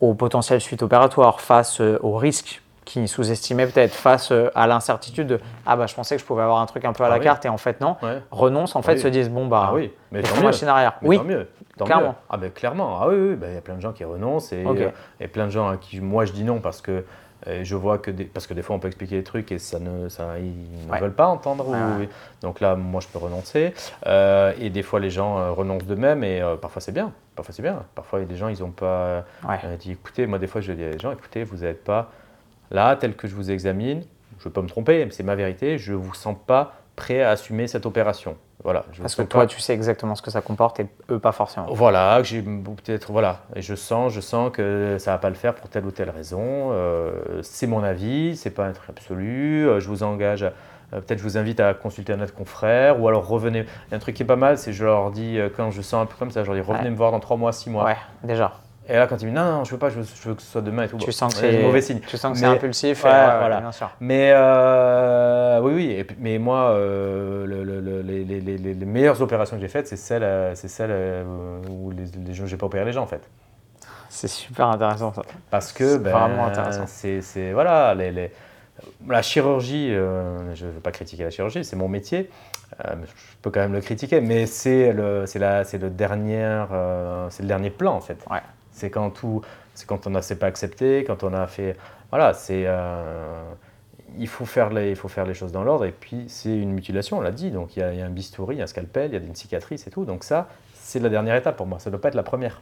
au potentiel suite opératoire, face euh, au risque qui sous-estimaient peut-être, face euh, à l'incertitude de ah bah je pensais que je pouvais avoir un truc un peu à Ah la oui. carte et en fait non, Ouais. renoncent en fait, Oui. se disent bon bah Ah oui, mais tant mieux. machine arrière. Mais oui, tant mieux. Tant clairement. mieux. Ah ben clairement. Ah oui, oui, ben, il y a plein de gens qui renoncent et, euh, et plein de gens à qui moi je dis non parce que euh, je vois que des, parce que des fois on peut expliquer des trucs et ça ne ça ils ne Ouais. veulent pas entendre. ou- Ouais, ouais. donc là moi je peux renoncer Euh, et des fois les gens euh, renoncent d'eux-mêmes et euh, parfois c'est bien. Parfois c'est bien. Parfois il y a des gens ils ont pas Ouais. dit écoutez moi des fois je dis à des gens écoutez vous n'êtes pas là tel que je vous examine. Je peux me tromper mais c'est ma vérité. Je vous sens pas prêt à assumer cette opération. Voilà. Je Parce que toi pas- tu sais exactement ce que ça comporte et eux pas forcément. voilà, j'ai peut-être voilà, et je sens, je sens que ça va pas le faire pour telle ou telle raison. Euh, c'est mon avis, c'est pas un truc absolu. Euh, je vous engage, euh, peut-être je vous invite à consulter un autre confrère, ou alors revenez. Il y a un truc qui est pas mal, c'est je leur dis quand je sens un peu comme ça, je leur dis revenez Ouais. me voir dans trois mois, six mois. Ouais, déjà. Et là quand ils me disent non, non, je veux pas, je veux, je veux que ce soit demain et tout. Tu bon, sens que c'est mauvais signe. Tu sens que c'est impulsif. et- Ouais, ouais, ouais, voilà. bien sûr. Mais euh, oui, oui. Et mais moi, euh, le- le- le- les, les- les- les meilleures opérations que j'ai faites, c'est celles, euh, c'est celles où les, gens, j'ai pas opéré les gens en fait. C'est super intéressant ça. Parce que C'est ben, vraiment intéressant. C'est, c'est- voilà, les, la chirurgie, euh, je ne veux pas critiquer la chirurgie, c'est mon métier. euh, je peux quand même le critiquer, mais c'est le, c'est la, c'est le dernier, euh, c'est le dernier plan en fait. Ouais. C'est quand tout, c'est quand on ne s'est pas accepté, quand on a fait, voilà, c'est, euh, il faut faire les, il faut faire les choses dans l'ordre. Et puis c'est une mutilation, on l'a dit, donc il y, a, il y a un bistouri, un scalpel, il y a une cicatrice et tout. Donc ça, c'est la dernière étape pour moi. Ça ne doit pas être la première.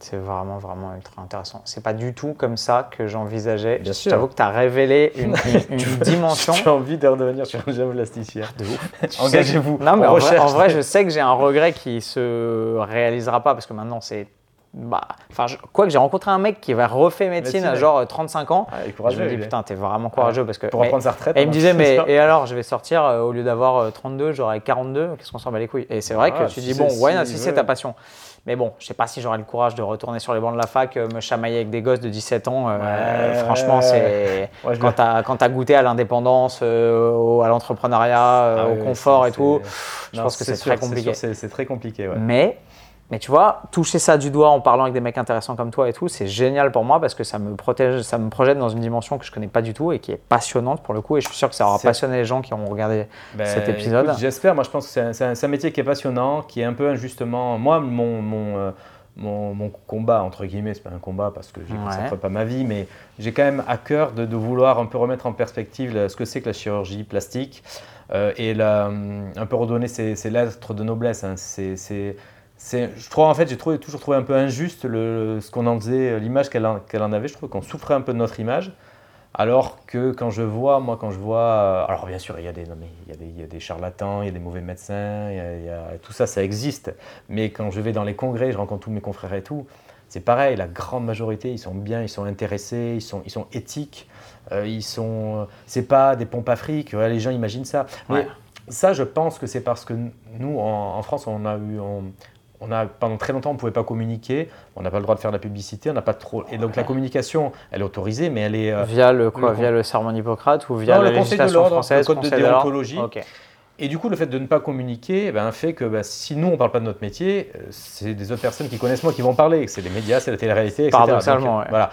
C'est vraiment, vraiment ultra intéressant. C'est pas du tout comme ça que j'envisageais. Bien Je t'avoue que tu as révélé une, une- une dimension. J'ai envie de redevenir chirurgien plasticien. De ouf. Engagez-vous. Non, mais en vrai, en vrai, je sais que j'ai un regret qui se réalisera pas parce que maintenant c'est. Bah, enfin, quoi que j'ai rencontré un mec qui va refait médecine, Médecine, à genre euh, 35 ans. Ah, il est je courageux, me dis putain, t'es vraiment courageux parce que. Pour mais- reprendre sa retraite. et il me hein, disait, mais et alors, je vais sortir, euh, au lieu d'avoir euh, 32, j'aurai 42, qu'est-ce qu'on s'en bat les couilles? Et c'est vrai Ah, que tu si dis, bon, si il si c'est ta passion. Mais bon, je sais pas si j'aurai le courage de retourner sur les bancs de la fac, euh, me chamailler avec des gosses de 17 ans. euh, Ouais, franchement, ouais, c'est. Ouais, Quand tu as, t'as goûté à l'indépendance, euh, à l'entrepreneuriat, euh, Ah au oui, confort et tout, je Non, pense que c'est très compliqué. C'est c'est très compliqué, ouais. Mais, mais tu vois, toucher ça du doigt en parlant avec des mecs intéressants comme toi et tout, c'est génial pour moi parce que ça me protège, ça me projette dans une dimension que je connais pas du tout et qui est passionnante pour le coup. Et je suis sûr que ça aura passionné les gens qui ont regardé Ben, cet épisode. J'espère, moi je pense que c'est un, métier qui est passionnant, qui est un peu injustement. Moi, mon, mon, euh, mon, mon combat, entre guillemets, c'est pas un combat parce que je ne Ouais. consacre pas ma vie, mais j'ai quand même à cœur de, de vouloir un peu remettre en perspective ce que c'est que la chirurgie plastique euh, et la, hum, un peu redonner ses, ses lettres de noblesse. hein. C'est, je trouve en fait, j'ai toujours trouvé un peu injuste le, ce qu'on en faisait, l'image qu'elle en, avait. Je trouve qu'on souffrait un peu de notre image. Alors que quand je vois, moi, quand je vois. euh, Alors, bien sûr, il y, a des, non, mais il, y a des, il y a des charlatans, il y a des mauvais médecins, il y a- il y a- tout ça, ça existe. Mais quand je vais dans les congrès, je rencontre tous mes confrères et tout, c'est pareil, la grande majorité, ils sont bien, ils sont intéressés, ils sont, ils sont éthiques, euh, ils sont. C'est pas des pompes à fric, ouais, les gens imaginent ça. Mais Ouais. ça, je pense que c'est parce que nous, en, en France, on a eu. on- on a, pendant très longtemps, on ne pouvait pas communiquer, on n'a pas le droit de faire de la publicité, on n'a pas trop. Et donc la communication, elle est autorisée, mais elle est. euh, Via le quoi le con- Via le serment d'Hippocrate ou via Non, la le Conseil de législation l'ordre, française le code de déontologie. Et du coup, le fait de ne pas communiquer eh ben, fait que bah, si nous, on ne parle pas de notre métier, euh, c'est des autres personnes qui connaissent moi qui vont parler. C'est les médias, c'est la télé-réalité, etc. Paradoxalement, Donc, ouais. Voilà.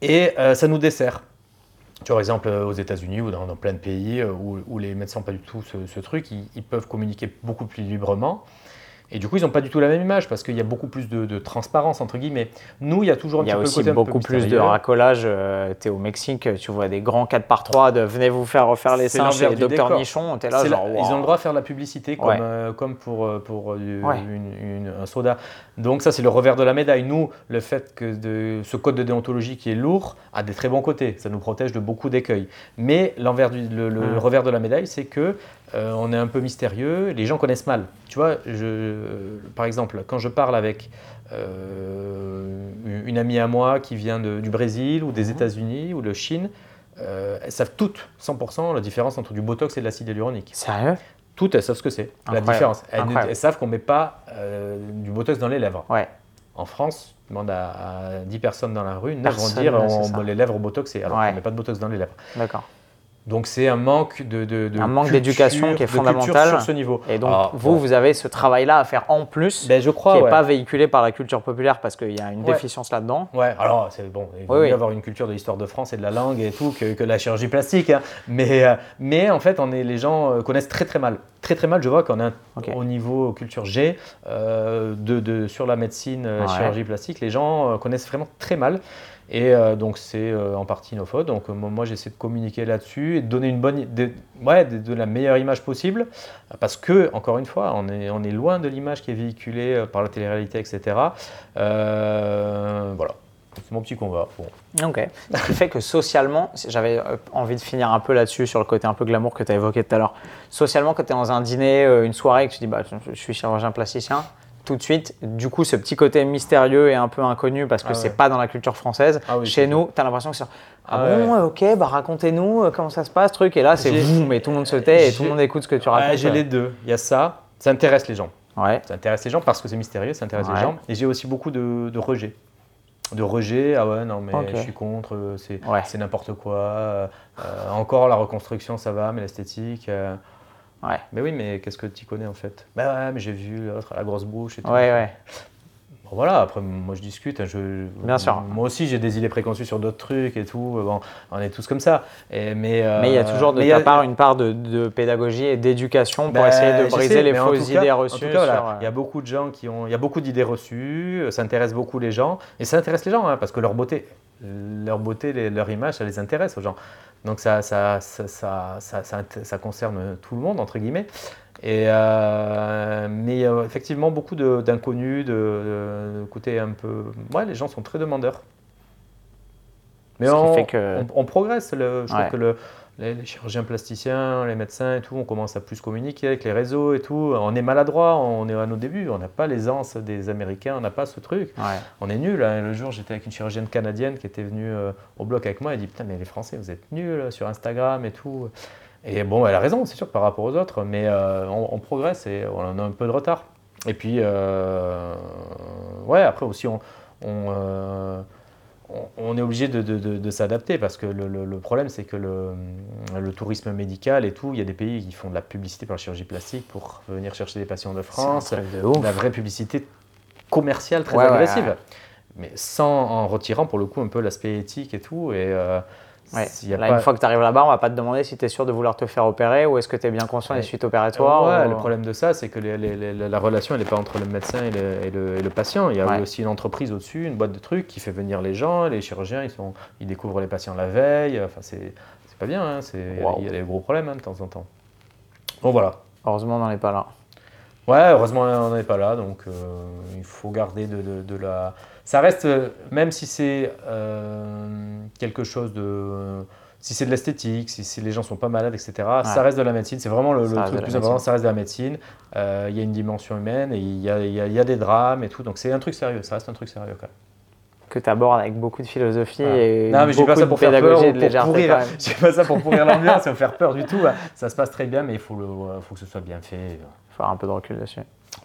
Et euh, ça nous dessert. Tu vois, par exemple, aux États-Unis ou dans, dans plein de pays où, où les médecins n'ont pas du tout ce, ce truc, ils, ils peuvent communiquer beaucoup plus librement. Et du coup, ils n'ont pas du tout la même image parce qu'il y a beaucoup plus de, de transparence, entre guillemets. Nous, il y a toujours un Il y a petit peu le aussi côté un peu beaucoup plus de racolage. tu es au Mexique, tu vois des grands 4x3 de venez vous faire refaire les l'envers du Docteur. Nichon. T'es là, C'est la- genre. Ils ont wow. le droit de faire de la publicité comme, Ouais. euh, comme pour, euh, pour euh, Ouais. une- une- un soda. Donc ça, c'est le revers de la médaille. Nous, le fait que de, ce code de déontologie qui est lourd a des très bons côtés. Ça nous protège de beaucoup d'écueils. Mais l'envers du, le, le revers de la médaille, c'est que euh, on est un peu mystérieux. Les gens connaissent mal. Tu vois, je, par exemple, quand je parle avec euh, une amie à moi qui vient de- du Brésil ou des. États-Unis ou de Chine, euh, elles savent toutes, 100%, la différence entre du Botox et de l'acide hyaluronique. Sérieux? Toutes, elles savent ce que c'est, la différence. Elles, savent qu'on ne met pas euh, du Botox dans les lèvres. Ouais. En France, demande à, à 10 personnes dans la rue, 9 vont dire on, les lèvres botoxées, alors Ouais. qu'on ne met pas de Botox dans les lèvres. D'accord. Donc c'est un manque de, de- de Un manque culture- d'éducation qui est fondamental. sur ce niveau. Et donc, Alors, vous, vous avez ce travail-là à faire en plus, Ben, je crois, qui n'est ouais. pas véhiculé par la culture populaire parce qu'il y a une Ouais. déficience là-dedans. Ouais, alors c'est bon, il vaut Oui, mieux oui. avoir une culture de l'histoire de France et de la langue et tout que, que la chirurgie plastique. hein. Mais, euh, mais en fait, on est, les gens euh, connaissent très très mal. Très très mal, je vois qu'on a un- Ok. au niveau culture G euh, de, de- sur la médecine, chirurgie plastique, les gens connaissent vraiment très mal. Et euh, donc c'est euh, en partie nos fautes. Donc euh, moi j'essaie de communiquer là-dessus et de donner une bonne, de, ouais, de, la meilleure image possible, parce que encore une fois, on est, on est loin de l'image qui est véhiculée par la télé-réalité, etc. Voilà, c'est mon petit combat. Bon. Ok. Ce qui fait que socialement, j'avais envie de finir un peu là-dessus, sur le côté un peu glamour que tu as évoqué tout à l'heure. Socialement, quand tu es dans un dîner, une soirée, et que tu dis bah, je suis chirurgien plasticien, tout de suite, du coup, ce petit côté mystérieux et un peu inconnu parce que Ah c'est ouais. pas dans la culture française. Ah oui, Chez c'est nous, tu as l'impression que c'est ah, Ah bon, ouais. ok, bah racontez-nous euh, comment ça se passe, truc? Et là, c'est vous, mais tout le monde se tait et tout le monde écoute ce que tu racontes. j'ai les deux. Il y a ça, ça intéresse les gens. Ouais. Ça intéresse les gens parce que c'est mystérieux, ça intéresse Ouais. les gens. Et j'ai aussi beaucoup de, de rejet. De rejet, ah ouais, non, mais je suis contre, euh, c'est Ouais. c'est n'importe quoi. euh, euh, encore la reconstruction, ça va, mais l'esthétique. euh, Ouais. Mais oui, mais qu'est-ce que tu connais en fait? Bah ouais, mais j'ai vu l'autre, la grosse bouche et tout. Ouais, ouais. Voilà, après, moi je discute. hein, Je, Bien sûr. Moi aussi, j'ai des idées préconçues sur d'autres trucs et tout. Bon, on est tous comme ça. Et, mais euh, Mais il y a toujours de ta a- part une part de, de pédagogie et d'éducation pour Ben, essayer de briser sais, les fausses cas- idées reçues. voilà, euh, il y a beaucoup de gens qui ont, il y a beaucoup d'idées reçues. euh, Ça intéresse beaucoup les gens et ça intéresse les gens hein, parce que leur beauté, leur beauté, les- leur image, ça les intéresse aux gens. Donc ça, ça, ça, ça, ça concerne tout le monde entre guillemets. Et euh, mais euh, effectivement beaucoup d'inconnus, de, de, de côté un peu, ouais, les gens sont très demandeurs. Mais on, fait que- on, on progresse. Le, je Ouais. trouve que le, les, les chirurgiens plasticiens, les médecins et tout, on commence à plus communiquer avec les réseaux et tout. On est maladroit, on est à nos débuts, on n'a pas l'aisance des Américains, on n'a pas ce truc. ouais. On est nul. hein. Le jour, j'étais avec une chirurgienne canadienne qui était venue euh, au bloc avec moi. Elle dit Putain, mais les Français, vous êtes nuls sur Instagram et tout. Et bon, elle a raison, c'est sûr, par rapport aux autres, mais euh, on, on progresse et on a un peu de retard. Et puis, euh, ouais, après aussi, on, on, euh, on- est obligé de, de- de- de s'adapter parce que le, le- le problème, c'est que le, le tourisme médical et tout, il y a des pays qui font de la publicité pour la chirurgie plastique pour venir chercher des patients de France de la vraie publicité commerciale très Ouais, ouais, agressive. ouais. Mais sans en retirant pour le coup un peu l'aspect éthique et tout. Et euh, Ouais. s'il y a Là, pas- une fois que tu arrives là-bas, on va pas te demander si tu es sûr de vouloir te faire opérer ou est-ce que tu es bien conscient des suites opératoires. Ouais, ou- le problème de ça, c'est que les- les- les- la relation, elle n'est pas entre le médecin et le, et le- et le patient. Il y a aussi une entreprise au-dessus, une boîte de trucs qui fait venir les gens. Les chirurgiens, ils, sont, ils découvrent les patients la veille. Enfin, c'est pas bien. hein, Il y a- Wow. il y a des gros problèmes hein, de temps en temps. Bon, voilà. Heureusement, on n'en est pas là. Ouais, heureusement, on n'est pas là, donc euh, il faut garder de, de- de la. Ça reste, euh, même si c'est euh, quelque chose de. Si c'est de l'esthétique, si, si les gens sont pas malades, etc., ça reste de la médecine. C'est vraiment le, le truc de la plus important, ça reste de la médecine. Euh, Il y a une dimension humaine et il y a, il y a- il y a des drames et tout, donc c'est un truc sérieux, ça reste un truc sérieux quand même. Que tu abordes avec beaucoup de philosophie Voilà. et non, mais beaucoup pas ça de pour peur pédagogie et de légèreté. Je pas ça pour pourrir l'ambiance et pour faire peur du tout. Ça se passe très bien, mais il faut, le, faut que ce soit bien fait. faut avoir un peu de recul dessus.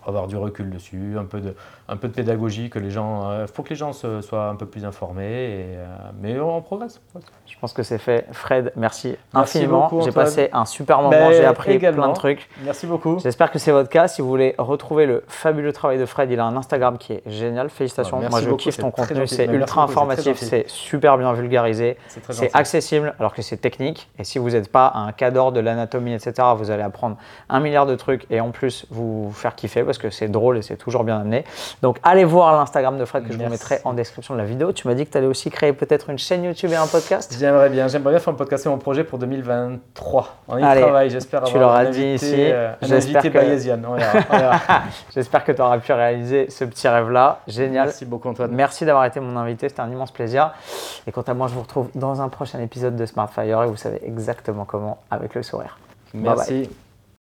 Avoir du recul dessus, un peu de, un peu de pédagogie, que les gens, euh, faut que les gens se- soient un peu plus informés, et, euh, mais on progresse. Je pense que c'est fait. Fred, merci, Merci infiniment. J'ai passé un super moment, Ben, j'ai appris également. plein de trucs. Merci beaucoup. J'espère que c'est votre cas. Si vous voulez retrouver le fabuleux travail de Fred, il a un Instagram qui est génial. Félicitations. Ouais, Moi, je beaucoup, kiffe ton contenu. C'est ultra informatif. C'est super bien vulgarisé. C'est accessible alors que c'est technique. Et si vous n'êtes pas un cadre de l'anatomie, etc., vous allez apprendre un milliard de trucs et en plus vous faire kiffer parce que c'est drôle et c'est toujours bien amené. Donc allez voir l'Instagram de Fred que je vous mettrai en description de la vidéo. Tu m'as dit que tu allais aussi créer peut-être une chaîne YouTube et un podcast. J'aimerais bien, j'aimerais bien faire un podcast, c'est mon projet pour 2023. On y Allez, travaille, j'espère tu l'auras dit invité, ici. euh, J'espère que-. J'espère que tu auras pu réaliser ce petit rêve-là. Génial. Merci beaucoup Antoine. Merci d'avoir été mon invité, c'était un immense plaisir. Et quant à moi, je vous retrouve dans un prochain épisode de Smartfire et vous savez exactement comment avec le sourire. Bye bye. Merci.